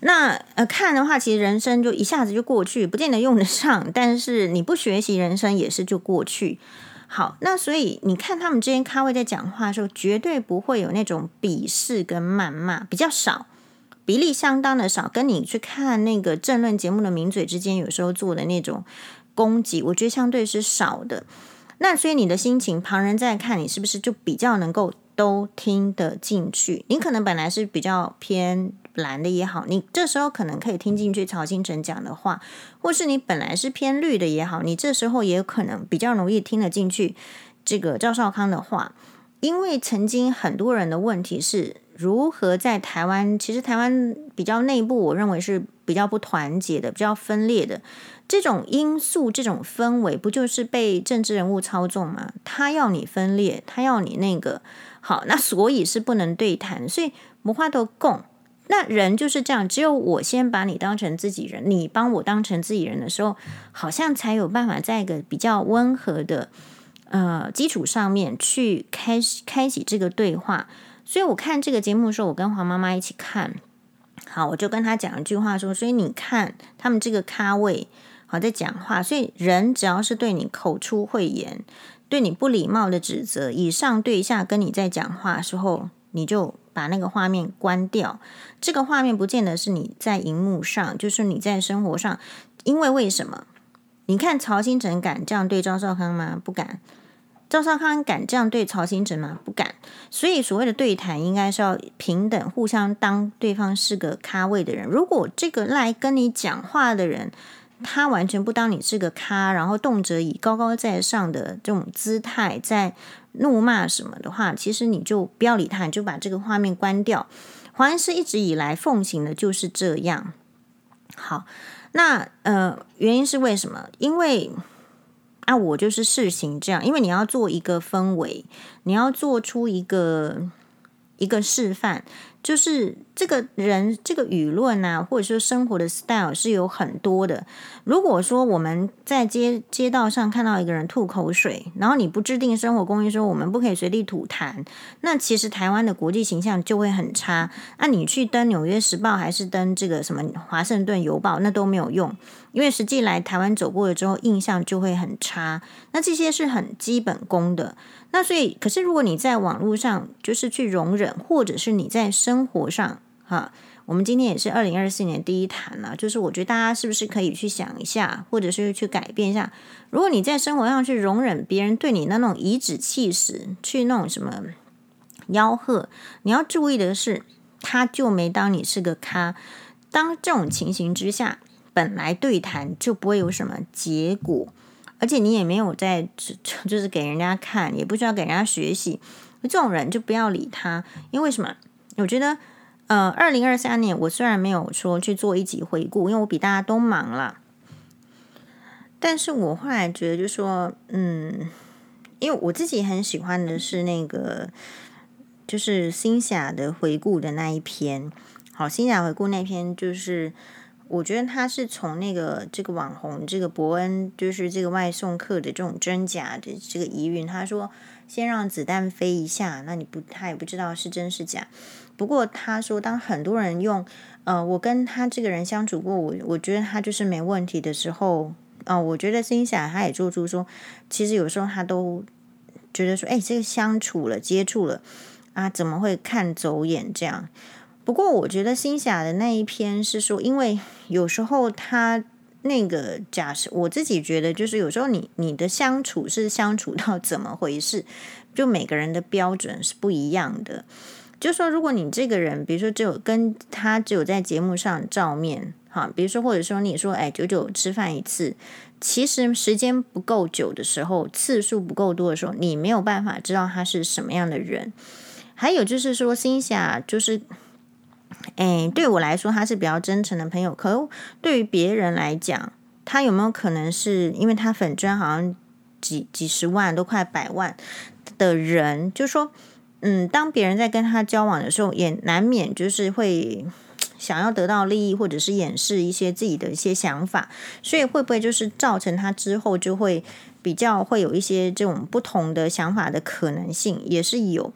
那呃，看的话，其实人生就一下子就过去，不见得用得上。但是你不学习，人生也是就过去。好，那所以你看他们之间咖位在讲话的时候，绝对不会有那种鄙视跟谩骂，比较少，比例相当的少。跟你去看那个政论节目的名嘴之间，有时候做的那种攻击，我觉得相对是少的。那所以你的心情，旁人在看你，是不是就比较能够都听得进去？你可能本来是比较偏。蓝的也好，你这时候可能可以听进去曹兴诚讲的话，或是你本来是偏绿的也好，你这时候也有可能比较容易听得进去这个赵少康的话，因为曾经很多人的问题是如何在台湾，其实台湾比较内部，我认为是比较不团结的，比较分裂的这种因素，这种氛围，不就是被政治人物操纵吗？他要你分裂，他要你那个好，那所以是不能对谈，所以无法度讲。那人就是这样，只有我先把你当成自己人，你帮我当成自己人的时候，好像才有办法在一个比较温和的呃基础上面去开始开启这个对话。所以我看这个节目的时候，我跟黄妈妈一起看，好，我就跟她讲一句话说：所以你看他们这个咖位好在讲话，所以人只要是对你口出秽言、对你不礼貌的指责，以上对下跟你在讲话的时候，你就。把那个画面关掉。这个画面不见得是你在荧幕上，就是你在生活上。因为为什么？你看曹兴成敢这样对赵少康吗？不敢。赵少康敢这样对曹兴成吗？不敢。所以所谓的对谈，应该是要平等，互相当对方是个咖位的人。如果这个来跟你讲话的人，他完全不当你是个咖，然后动辄以高高在上的这种姿态在。怒骂什么的话，其实你就不要理他，你就把这个画面关掉。黄安师一直以来奉行的就是这样。好，那呃，原因是为什么？因为啊，我就是试行这样，因为你要做一个氛围，你要做出一个一个示范。就是这个人，这个舆论啊，或者说生活的 style 是有很多的。如果说我们在街街道上看到一个人吐口水，然后你不制定生活公约说我们不可以随地吐痰，那其实台湾的国际形象就会很差。那你去登《纽约时报》还是登这个什么《华盛顿邮报》，那都没有用，因为实际来台湾走过了之后，印象就会很差。那这些是很基本功的。那所以，可是如果你在网络上就是去容忍，或者是你在生活上，哈，我们今天也是二零二四年第一谈了，就是我觉得大家是不是可以去想一下，或者是去改变一下，如果你在生活上去容忍别人对你那种颐指气使，去那种什么吆喝，你要注意的是，他就没当你是个咖。当这种情形之下，本来对谈就不会有什么结果。而且你也没有在，就是给人家看，也不需要给人家学习。这种人就不要理他，因为什么？我觉得，呃，二零二三年我虽然没有说去做一集回顾，因为我比大家都忙了，但是我后来觉得，就说，嗯，因为我自己很喜欢的是那个，就是新霞的回顾的那一篇。好，新霞回顾那篇就是。我觉得他是从那个这个网红这个伯恩，就是这个外送客的这种真假的这个疑云，他说先让子弹飞一下，那你不他也不知道是真是假。不过他说，当很多人用呃，我跟他这个人相处过，我我觉得他就是没问题的时候，啊、我觉得心想他也做出说，其实有时候他都觉得说，哎，这个相处了接触了啊，怎么会看走眼这样？不过，我觉得新霞的那一篇是说，因为有时候他那个假设，我自己觉得就是有时候你你的相处是相处到怎么回事，就每个人的标准是不一样的。就说如果你这个人，比如说只有跟他只有在节目上照面，哈，比如说或者说你说哎，九九吃饭一次，其实时间不够久的时候，次数不够多的时候，你没有办法知道他是什么样的人。还有就是说，新霞就是。哎，对我来说，他是比较真诚的朋友。可对于别人来讲，他有没有可能是因为他粉专好像几几十万，都快百万的人，就说，嗯，当别人在跟他交往的时候，也难免就是会想要得到利益，或者是掩饰一些自己的一些想法，所以会不会就是造成他之后就会比较会有一些这种不同的想法的可能性，也是有。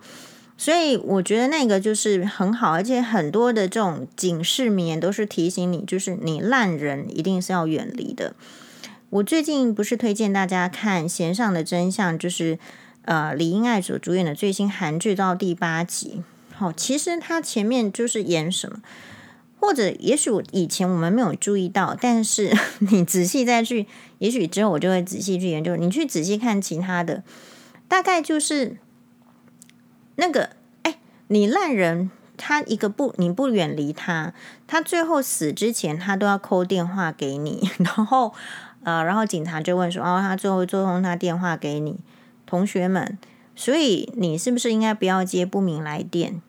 所以我觉得那个就是很好，而且很多的这种警示名言都是提醒你，就是你烂人一定是要远离的。我最近不是推荐大家看《弦上的真相》，就是呃李英爱所主演的最新韩剧到第八集。好，其实他前面就是演什么，或者也许以前我们没有注意到，但是 你仔细再去，也许之后我就会仔细去研究。你去仔细看其他的，大概就是。那个，哎，你烂人，他一个不，你不远离他，他最后死之前，他都要扣电话给你，然后，呃，然后警察就问说，哦，他最后做通他电话给你，同学们，所以你是不是应该不要接不明来电？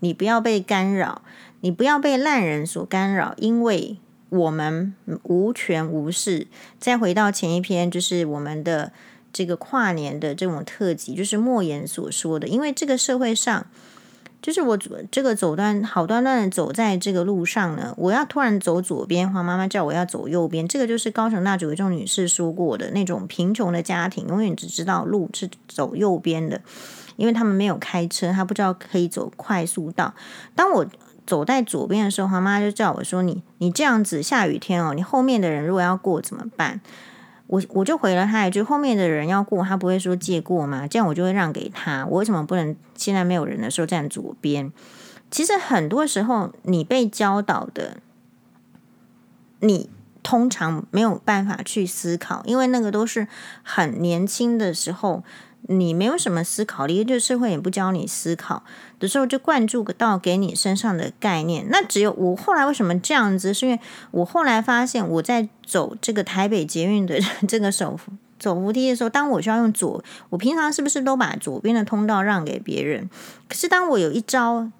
你不要被干扰，你不要被烂人所干扰，因为我们无权无势。再回到前一篇，就是我们的。这个跨年的这种特辑，就是莫言所说的。因为这个社会上，就是我这个走端好端端的走在这个路上呢，我要突然走左边，黄妈妈叫我要走右边。这个就是高雄大主一众女士说过的那种贫穷的家庭，永远只知道路是走右边的，因为他们没有开车，他不知道可以走快速道。当我走在左边的时候，黄妈妈就叫我说：“你你这样子下雨天哦，你后面的人如果要过怎么办？”我我就回了他一句：后面的人要过，他不会说借过吗？这样我就会让给他。我为什么不能现在没有人的时候站左边？其实很多时候你被教导的，你通常没有办法去思考，因为那个都是很年轻的时候。你没有什么思考力，就社会也不教你思考的时候，就灌注到给你身上的概念。那只有我后来为什么这样子？是因为我后来发现，我在走这个台北捷运的 这个手扶走扶梯的时候，当我需要用左，我平常是不是都把左边的通道让给别人？可是当我有一招，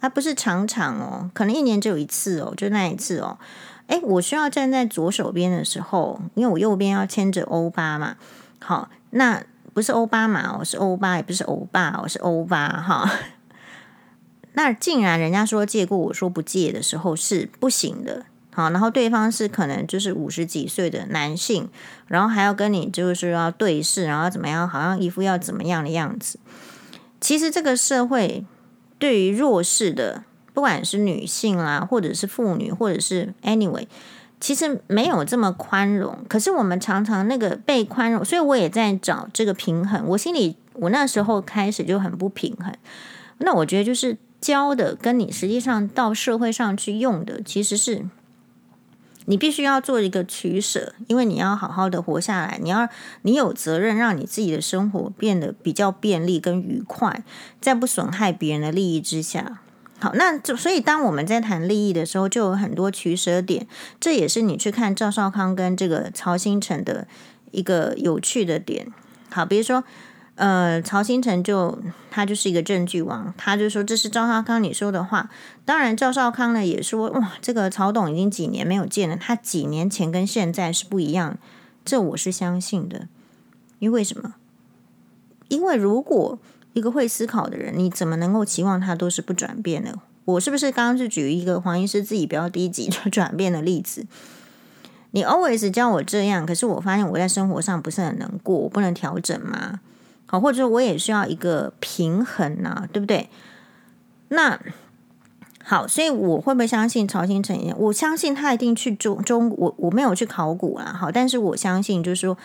它不是常常哦，可能一年只有一次哦，就那一次哦，诶，我需要站在左手边的时候，因为我右边要牵着欧巴嘛，好，那。不是欧巴马，我是欧巴，也不是欧巴，我是欧巴哈。那竟然人家说借过，我说不借的时候是不行的。好，然后对方是可能就是五十几岁的男性，然后还要跟你就是要对视，然后怎么样，好像一副要怎么样的样子。其实这个社会对于弱势的，不管是女性啦，或者是妇女，或者是 anyway。其实没有这么宽容，可是我们常常那个被宽容，所以我也在找这个平衡。我心里，我那时候开始就很不平衡。那我觉得就是教的跟你实际上到社会上去用的，其实是你必须要做一个取舍，因为你要好好的活下来，你要你有责任让你自己的生活变得比较便利跟愉快，在不损害别人的利益之下。好，那就所以当我们在谈利益的时候，就有很多取舍点。这也是你去看赵少康跟这个曹兴诚的一个有趣的点。好，比如说，呃，曹兴诚就他就是一个证据王，他就说这是赵少康你说的话。当然，赵少康呢也说，哇，这个曹董已经几年没有见了，他几年前跟现在是不一样。这我是相信的，因为什么？因为如果一个会思考的人，你怎么能够期望他都是不转变的？我是不是刚刚是举一个黄医师自己比较低级就 转变的例子？你 always 教我这样，可是我发现我在生活上不是很能过，我不能调整吗？好，或者说我也需要一个平衡呐、对不对？那好，所以我会不会相信曹兴诚？我相信他一定去中中，我我没有去考古啦，好，但是我相信就是说，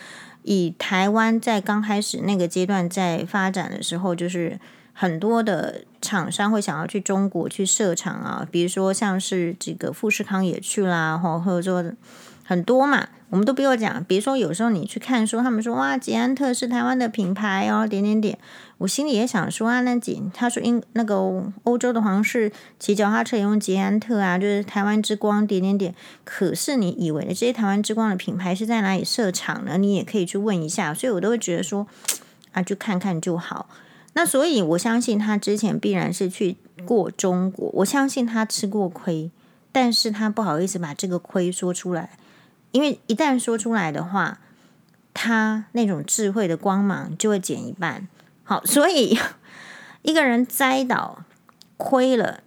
以台湾在刚开始那个阶段在发展的时候，就是。很多的厂商会想要去中国去设厂啊，比如说像是这个富士康也去啦，或或者说很多嘛，我们都不用讲。比如说有时候你去看说，他们说哇，捷安特是台湾的品牌哦，点点点，我心里也想说啊，那捷他说英那个欧洲的皇室骑脚踏车也用捷安特啊，就是台湾之光点点点。可是你以为的这些台湾之光的品牌是在哪里设厂呢？你也可以去问一下。所以我都会觉得说啊，就看看就好。那所以，我相信他之前必然是去过中国。我相信他吃过亏，但是他不好意思把这个亏说出来，因为一旦说出来的话，他那种智慧的光芒就会减一半。好，所以 一个人栽倒亏了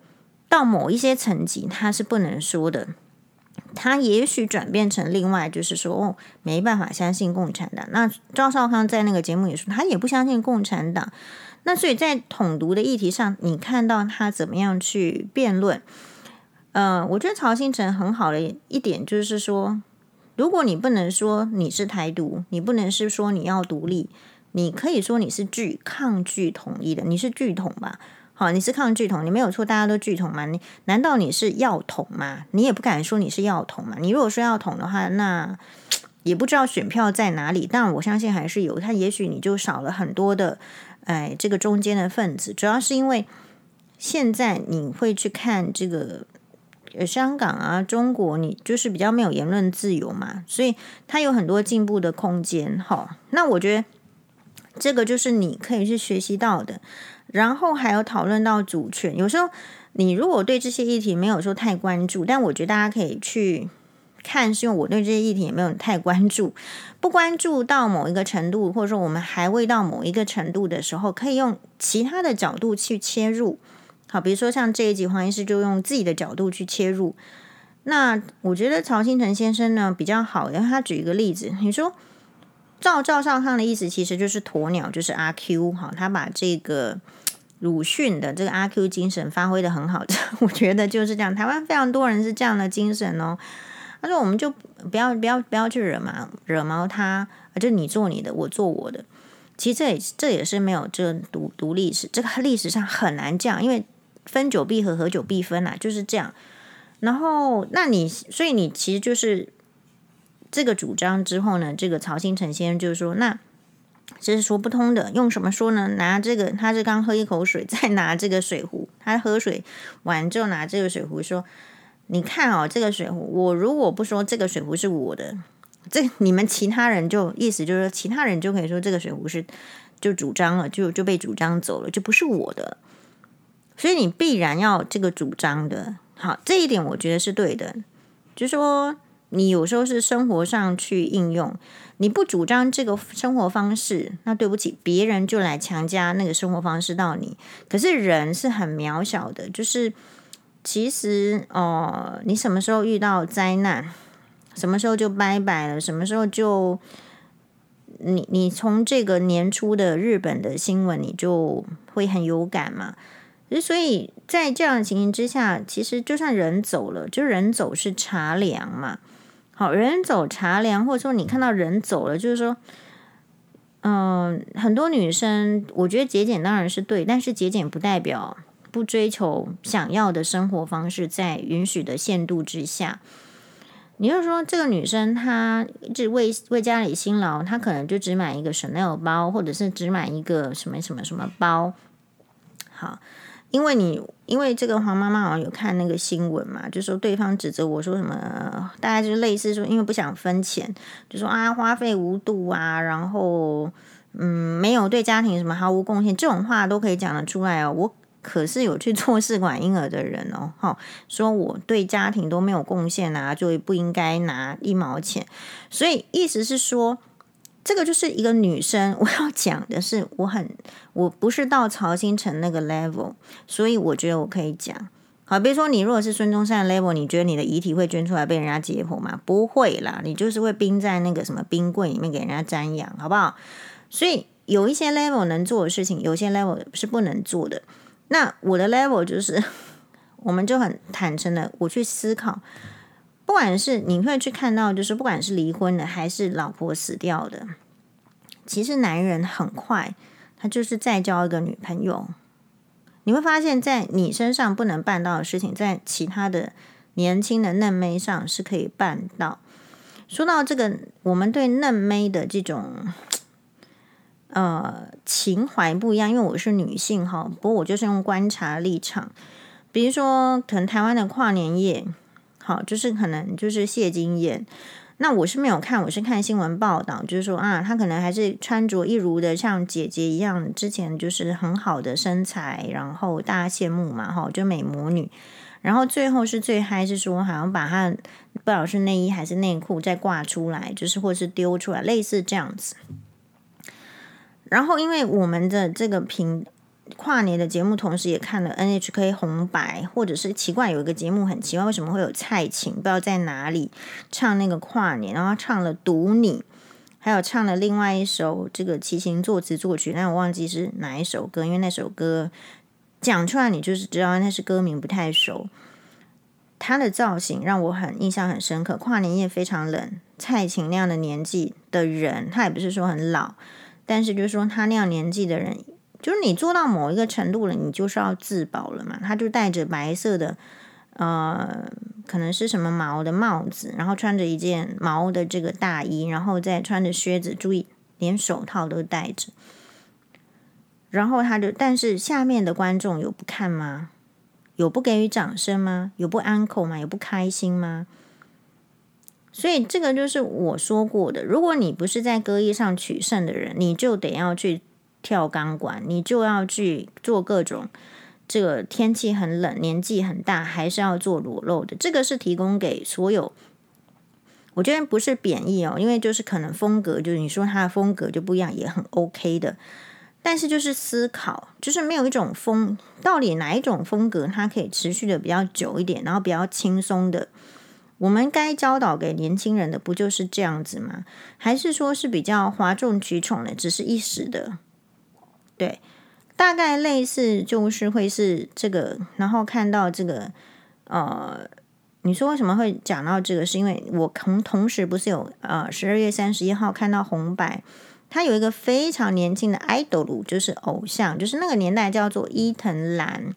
到某一些层级，他是不能说的。他也许转变成另外，就是说，哦，没办法相信共产党。那赵少康在那个节目也说，他也不相信共产党。那所以在统独的议题上，你看到他怎么样去辩论？呃，我觉得曹兴诚很好的一点就是说，如果你不能说你是台独，你不能是说你要独立，你可以说你是拒抗拒统一的，你是拒统吧？好，你是抗拒统，你没有错，大家都拒统嘛？你难道你是要统吗？你也不敢说你是要统嘛？你如果说要统的话，那 也不知道选票在哪里，但我相信还是有。他也许你就少了很多的。哎，这个中间的分子，主要是因为现在你会去看这个呃香港啊、中国，你就是比较没有言论自由嘛，所以它有很多进步的空间。哈，那我觉得这个就是你可以去学习到的。然后还有讨论到主权，有时候你如果对这些议题没有说太关注，但我觉得大家可以去。看，是因为我对这些议题也没有太关注，不关注到某一个程度，或者说我们还未到某一个程度的时候，可以用其他的角度去切入。好，比如说像这一集黄医师就用自己的角度去切入。那我觉得曹新成先生呢比较好，因为他举一个例子，你说照赵少康的意思，其实就是鸵鸟，就是阿 Q 哈，他把这个鲁迅的这个阿 Q 精神发挥的很好，我觉得就是这样。台湾非常多人是这样的精神哦。他说：“我们就不要不要不要去惹毛惹毛他，就你做你的，我做我的。其实这也这也是没有这独独立史，这个历史上很难这样，因为分久必合，合久必分啊，就是这样。然后，那你所以你其实就是这个主张之后呢，这个曹兴诚先生就是说，那这是说不通的。用什么说呢？拿这个，他是刚喝一口水，再拿这个水壶，他喝水完之后拿这个水壶说。”你看哦，这个水壶，我如果不说这个水壶是我的，这你们其他人就意思就是说，其他人就可以说这个水壶是就主张了，就就被主张走了，就不是我的。所以你必然要这个主张的，好，这一点我觉得是对的。就说，你有时候是生活上去应用，你不主张这个生活方式，那对不起，别人就来强加那个生活方式到你。可是人是很渺小的，就是。其实哦，你什么时候遇到灾难，什么时候就拜拜了，什么时候就你你从这个年初的日本的新闻，你就会很有感嘛。所以在这样的情形之下，其实就算人走了，就人走是茶凉嘛。好，人走茶凉，或者说你看到人走了，就是说，嗯，很多女生，我觉得节俭当然是对，但是节俭不代表。不追求想要的生活方式，在允许的限度之下，你就说这个女生她一直为为家里辛劳，她可能就只买一个 Chanel 包，或者是只买一个什么什么什么包。好，因为你因为这个黄妈妈好像有看那个新闻嘛，就说对方指责我说什么，大概就类似说，因为不想分钱，就说啊花费无度啊，然后嗯没有对家庭什么毫无贡献，这种话都可以讲得出来哦，我。可是有去做试管婴儿的人哦，哈，说我对家庭都没有贡献啊，就不应该拿一毛钱。所以意思是说，这个就是一个女生。我要讲的是，我很我不是到曹兴诚那个 level，所以我觉得我可以讲。好，比如说你如果是孙中山 level，你觉得你的遗体会捐出来被人家解剖吗？不会啦，你就是会冰在那个什么冰柜里面给人家瞻仰，好不好？所以有一些 level 能做的事情，有些 level 是不能做的。那我的 level 就是，我们就很坦诚的，我去思考，不管是你会去看到，就是不管是离婚的还是老婆死掉的，其实男人很快他就是再交一个女朋友。你会发现在你身上不能办到的事情，在其他的年轻的嫩妹上是可以办到。说到这个，我们对嫩妹的这种呃情怀不一样，因为我是女性哈，不过我就是用观察立场。比如说，可能台湾的跨年夜，好，就是可能就是谢金燕。那我是没有看，我是看新闻报道，就是说啊，她可能还是穿着一如的像姐姐一样，之前就是很好的身材，然后大家羡慕嘛，哈，就美魔女。然后最后是最嗨，是说好像把她不知道是内衣还是内裤再挂出来，就是或是丢出来，类似这样子。然后因为我们的这个频。跨年的节目，同时也看了 NHK 红白，或者是奇怪有一个节目很奇怪，为什么会有蔡琴？不知道在哪里唱那个跨年，然后唱了《读你》，还有唱了另外一首这个齐秦作词作曲，但我忘记是哪一首歌，因为那首歌讲出来你就是知道那是歌名不太熟。他的造型让我很印象很深刻。跨年夜非常冷，蔡琴那样的年纪的人，他也不是说很老，但是就是说他那样年纪的人。就是你做到某一个程度了，你就是要自保了嘛。他就戴着白色的，呃，可能是什么毛的帽子，然后穿着一件毛的这个大衣，然后再穿着靴子，注意连手套都戴着。然后他就，但是下面的观众有不看吗？有不给予掌声吗？有不安可吗？有不开心吗？所以这个就是我说过的，如果你不是在歌艺上取胜的人，你就得要去。跳钢管，你就要去做各种这个天气很冷，年纪很大，还是要做裸露的。这个是提供给所有，我觉得不是贬义哦，因为就是可能风格，就是你说他的风格就不一样，也很 OK 的。但是就是思考，就是没有一种风，到底哪一种风格它可以持续的比较久一点，然后比较轻松的。我们该教导给年轻人的不就是这样子吗？还是说是比较哗众取宠的，只是一时的？对，大概类似就是会是这个，然后看到这个，呃，你说为什么会讲到这个？是因为我同同时不是有呃十二月三十一号看到红白，他有一个非常年轻的 idol，就是偶像，就是那个年代叫做伊藤兰，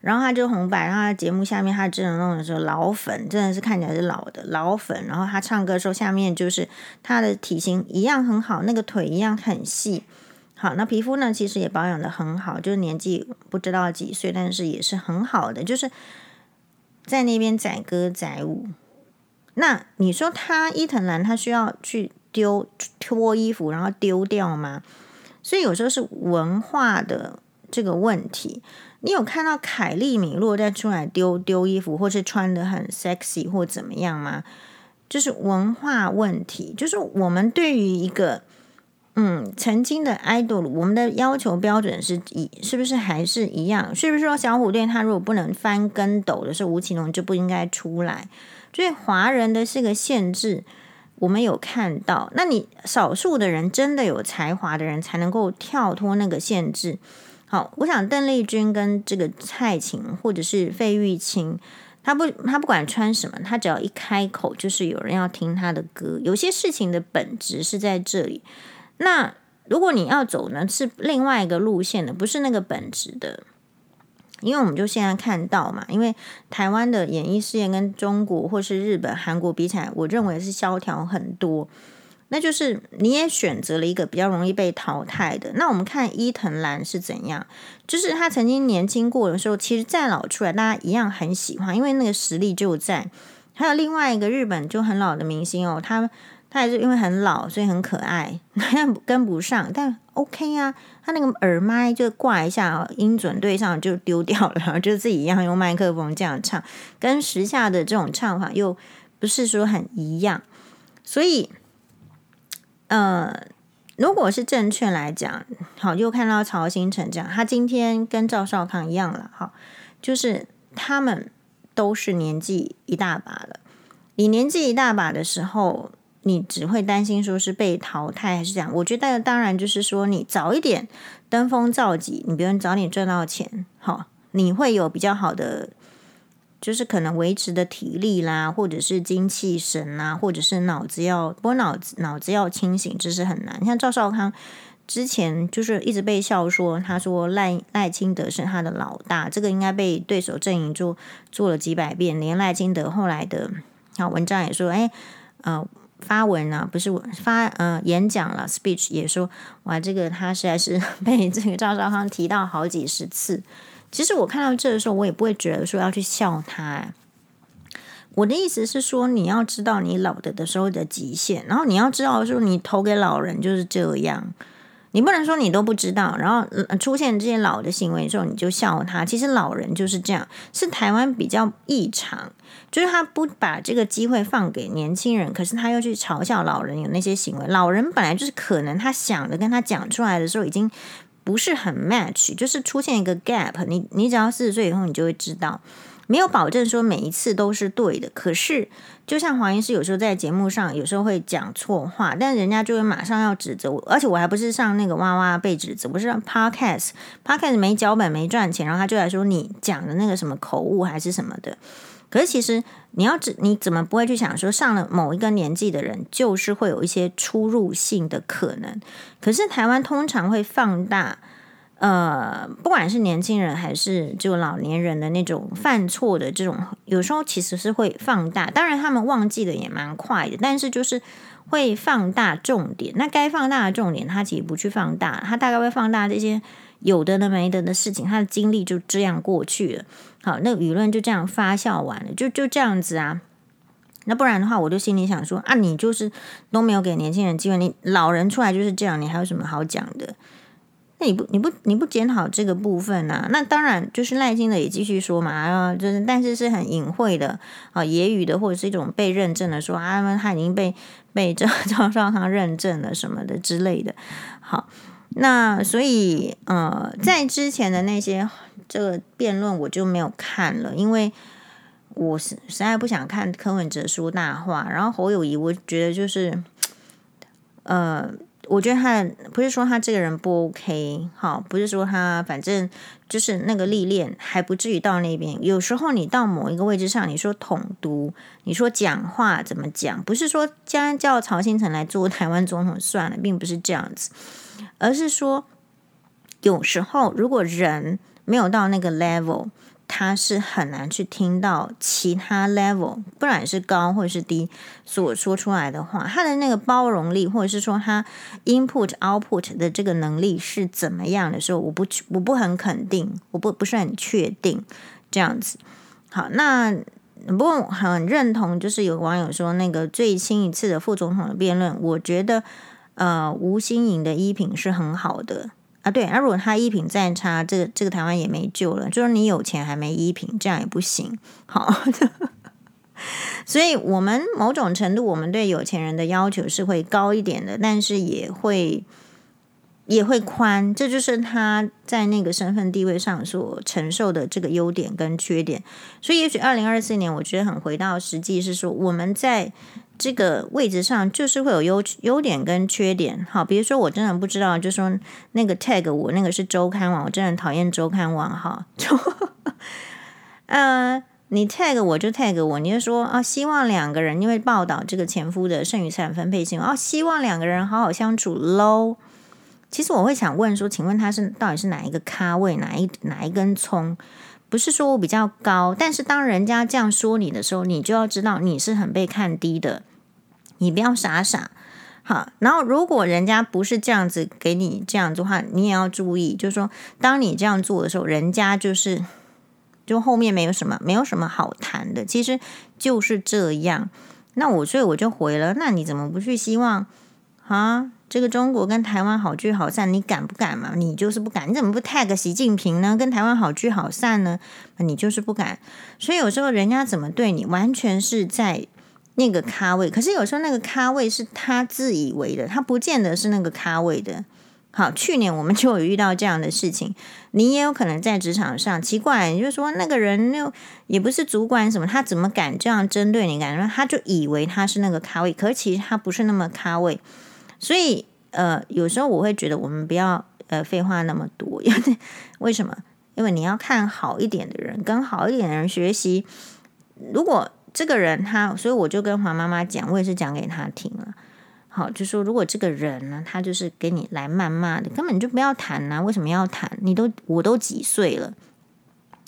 然后他就红白，然后他节目下面他真的弄的时候老粉，真的是看起来是老的老粉，然后他唱歌的时候下面就是他的体型一样很好，那个腿一样很细。好，那皮肤呢？其实也保养的很好，就是年纪不知道几岁，但是也是很好的，就是在那边载歌载舞。那你说他伊藤兰，他需要去丢脱衣服，然后丢掉吗？所以有时候是文化的这个问题。你有看到凯莉米洛再出来丢丢衣服，或是穿的很 sexy 或怎么样吗？就是文化问题，就是我们对于一个。嗯，曾经的 idol，我们的要求标准是一，是不是还是一样？是不是说小虎队他如果不能翻跟斗的时候，吴奇隆就不应该出来？所以华人的这个限制，我们有看到。那你少数的人真的有才华的人，才能够跳脱那个限制。好，我想邓丽君跟这个蔡琴或者是费玉清，他不，他不管穿什么，他只要一开口，就是有人要听他的歌。有些事情的本质是在这里。那如果你要走呢，是另外一个路线的，不是那个本质的，因为我们就现在看到嘛，因为台湾的演艺事业跟中国或是日本、韩国比起来，我认为是萧条很多。那就是你也选择了一个比较容易被淘汰的。那我们看伊藤兰是怎样，就是他曾经年轻过的时候，其实再老出来，大家一样很喜欢，因为那个实力就在。还有另外一个日本就很老的明星哦，他。他也是因为很老，所以很可爱，但跟不上。但 OK 啊，他那个耳麦就挂一下，音准对上就丢掉了，然后就自己一样用麦克风这样唱，跟时下的这种唱法又不是说很一样。所以，呃，如果是正确来讲，好，又看到曹兴诚这样，他今天跟赵少康一样了，好，就是他们都是年纪一大把了。你年纪一大把的时候，你只会担心说是被淘汰还是这样？我觉得当然就是说你早一点登峰造极，你比如早点赚到钱，好，你会有比较好的。就是可能维持的体力啦，或者是精气神啦，或者是脑子要，不脑子脑子要清醒，这是很难。像赵少康之前就是一直被笑说，他说赖赖清德是他的老大，这个应该被对手阵营做做了几百遍，连赖清德后来的啊文章也说，哎，呃，发文啊，不是发呃演讲了，speech 也说，哇，这个他实在是 被这个赵少康提到好几十次。其实我看到这的时候，我也不会觉得说要去笑他。我的意思是说，你要知道你老的的时候的极限，然后你要知道说，你投给老人就是这样。你不能说你都不知道，然后出现这些老的行为的时候，你就笑他。其实老人就是这样，是台湾比较异常，就是他不把这个机会放给年轻人，可是他又去嘲笑老人有那些行为。老人本来就是可能他想的跟他讲出来的时候已经。不是很 match，就是出现一个 gap。你你只要四十岁以后，你就会知道，没有保证说每一次都是对的。可是，就像黄医师有时候在节目上，有时候会讲错话，但人家就会马上要指责我。而且我还不是上那个哇哇被指责，我是上 podcast，podcast 没脚本没赚钱，然后他就来说你讲的那个什么口误还是什么的。可是其实你要指你怎么不会去想说上了某一个年纪的人就是会有一些出入性的可能？可是台湾通常会放大，呃，不管是年轻人还是就老年人的那种犯错的这种，有时候其实是会放大。当然他们忘记的也蛮快的，但是就是会放大重点。那该放大的重点，他其实不去放大，他大概会放大这些。有的呢，没的的事情，他的经历就这样过去了。好，那舆论就这样发酵完了，就就这样子啊。那不然的话，我就心里想说啊，你就是都没有给年轻人机会，你老人出来就是这样，你还有什么好讲的？那你不你不你不检讨这个部分啊？那当然就是赖清德也继续说嘛，啊，就是但是是很隐晦的啊，揶揄的，或者是一种被认证的说啊，他已经被被这 赵少康认证了什么的之类的。好。那所以，呃，在之前的那些这个辩论我就没有看了，因为我实实在不想看柯文哲说大话。然后侯友谊，我觉得就是，呃，我觉得他不是说他这个人不 OK，好，不是说他反正就是那个历练还不至于到那边。有时候你到某一个位置上，你说统独，你说讲话怎么讲，不是说将来叫曹兴成来做台湾总统算了，并不是这样子。而是说，有时候如果人没有到那个 level，他是很难去听到其他 level，不管是高或者是低所说出来的话，他的那个包容力，或者是说他 input output 的这个能力是怎么样的时候，我不我不很肯定，我不不是很确定这样子。好，那不过很认同，就是有网友说那个最新一次的副总统的辩论，我觉得。呃，吴欣颖的衣品是很好的啊，对。那、啊、如果他衣品再差，这个这个台湾也没救了。就是你有钱还没衣品，这样也不行。好，所以我们某种程度，我们对有钱人的要求是会高一点的，但是也会也会宽。这就是他在那个身份地位上所承受的这个优点跟缺点。所以，也许二零二四年，我觉得很回到实际是说，我们在。这个位置上就是会有优优点跟缺点，好，比如说我真的不知道，就说那个 tag 我那个是周刊网，我真的讨厌周刊网，哈，就，呃，你 tag 我就 tag 我，你就说啊，希望两个人因为报道这个前夫的剩余财产分配性，啊，希望两个人好好相处喽。其实我会想问说，请问他是到底是哪一个咖位，哪一哪一根葱？不是说我比较高，但是当人家这样说你的时候，你就要知道你是很被看低的，你不要傻傻。好，然后如果人家不是这样子给你这样子的话，你也要注意，就是说，当你这样做的时候，人家就是就后面没有什么，没有什么好谈的，其实就是这样。那我所以我就回了，那你怎么不去希望啊？这个中国跟台湾好聚好散，你敢不敢嘛？你就是不敢。你怎么不 tag 习近平呢？跟台湾好聚好散呢？你就是不敢。所以有时候人家怎么对你，完全是在那个咖位。可是有时候那个咖位是他自以为的，他不见得是那个咖位的。好，去年我们就有遇到这样的事情，你也有可能在职场上奇怪，就说那个人又也不是主管什么，他怎么敢这样针对你？感觉他就以为他是那个咖位，可是其实他不是那么咖位。所以呃，有时候我会觉得我们不要呃废话那么多，因 为为什么？因为你要看好一点的人，跟好一点的人学习。如果这个人他，所以我就跟黄妈妈讲，我也是讲给他听了。好，就说如果这个人呢，他就是给你来谩骂的，根本就不要谈呐。为什么要谈？你都我都几岁了，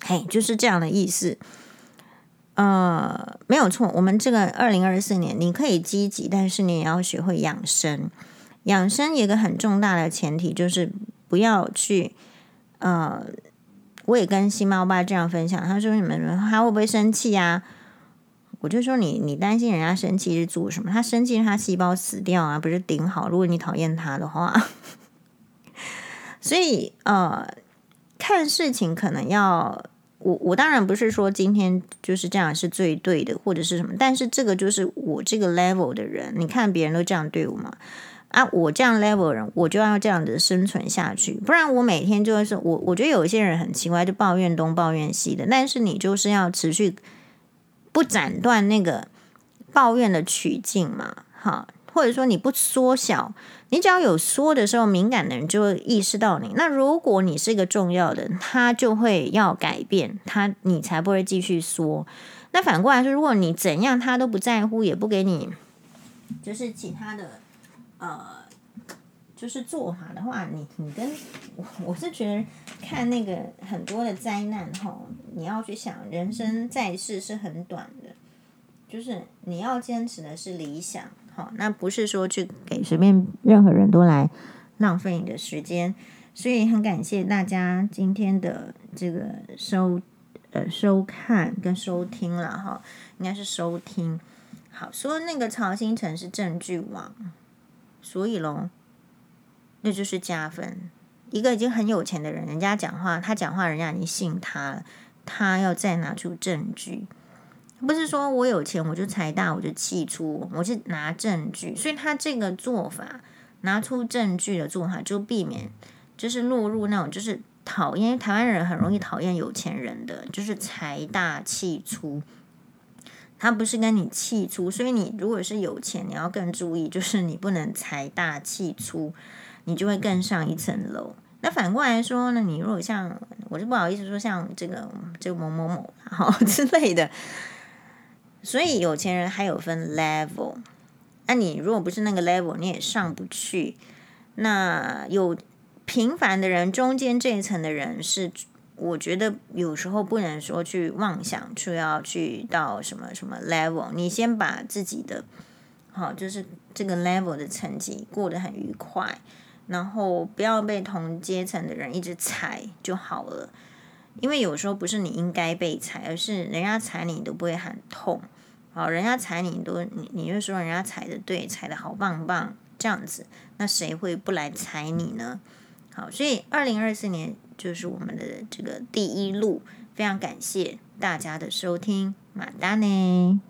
嘿，就是这样的意思。呃，没有错，我们这个二零二四年你可以积极，但是你也要学会养生。养生有一个很重大的前提就是不要去。呃，我也跟新猫爸这样分享，他说你们他会不会生气呀？我就说你，你担心人家生气是做什么？他生气，他细胞死掉啊，不是顶好。如果你讨厌他的话，所以呃，看事情可能要我，我当然不是说今天就是这样是最对的，或者是什么，但是这个就是我这个 level 的人，你看别人都这样对我嘛，啊，我这样 level 人，我就要这样子生存下去，不然我每天就是我，我觉得有一些人很奇怪，就抱怨东抱怨西的，但是你就是要持续。不斩断那个抱怨的曲径嘛，哈，或者说你不缩小，你只要有缩的时候，敏感的人就会意识到你。那如果你是一个重要的，他就会要改变，他你才不会继续缩。那反过来说，如果你怎样他都不在乎，也不给你，就是其他的呃，就是做法的话，你你跟我我是觉得看那个很多的灾难哈，你要去想人生在世是很短的，就是你要坚持的是理想，好，那不是说去给随便任何人都来浪费你的时间，所以很感谢大家今天的这个收呃收看跟收听了哈，应该是收听，好，说那个曹兴诚是证据王，所以喽。那就是加分。一个已经很有钱的人，人家讲话，他讲话，人家已经信他了。他要再拿出证据，不是说我有钱我就财大我就气粗，我是拿证据。所以他这个做法，拿出证据的做法，就避免就是落入那种就是讨厌。因为台湾人很容易讨厌有钱人的，就是财大气粗。他不是跟你气粗，所以你如果是有钱，你要更注意，就是你不能财大气粗。你就会更上一层楼。那反过来说呢？你如果像，我就不好意思说像这个这个某某某好 之类的。所以有钱人还有分 level。那你如果不是那个 level，你也上不去。那有平凡的人，中间这一层的人是，我觉得有时候不能说去妄想，去要去到什么什么 level。你先把自己的好，就是这个 level 的成绩过得很愉快。然后不要被同阶层的人一直踩就好了，因为有时候不是你应该被踩，而是人家踩你都不会很痛，好，人家踩你都你你就说人家踩的对，踩的好棒棒这样子，那谁会不来踩你呢？好，所以二零二四年就是我们的这个第一路，非常感谢大家的收听，马达呢。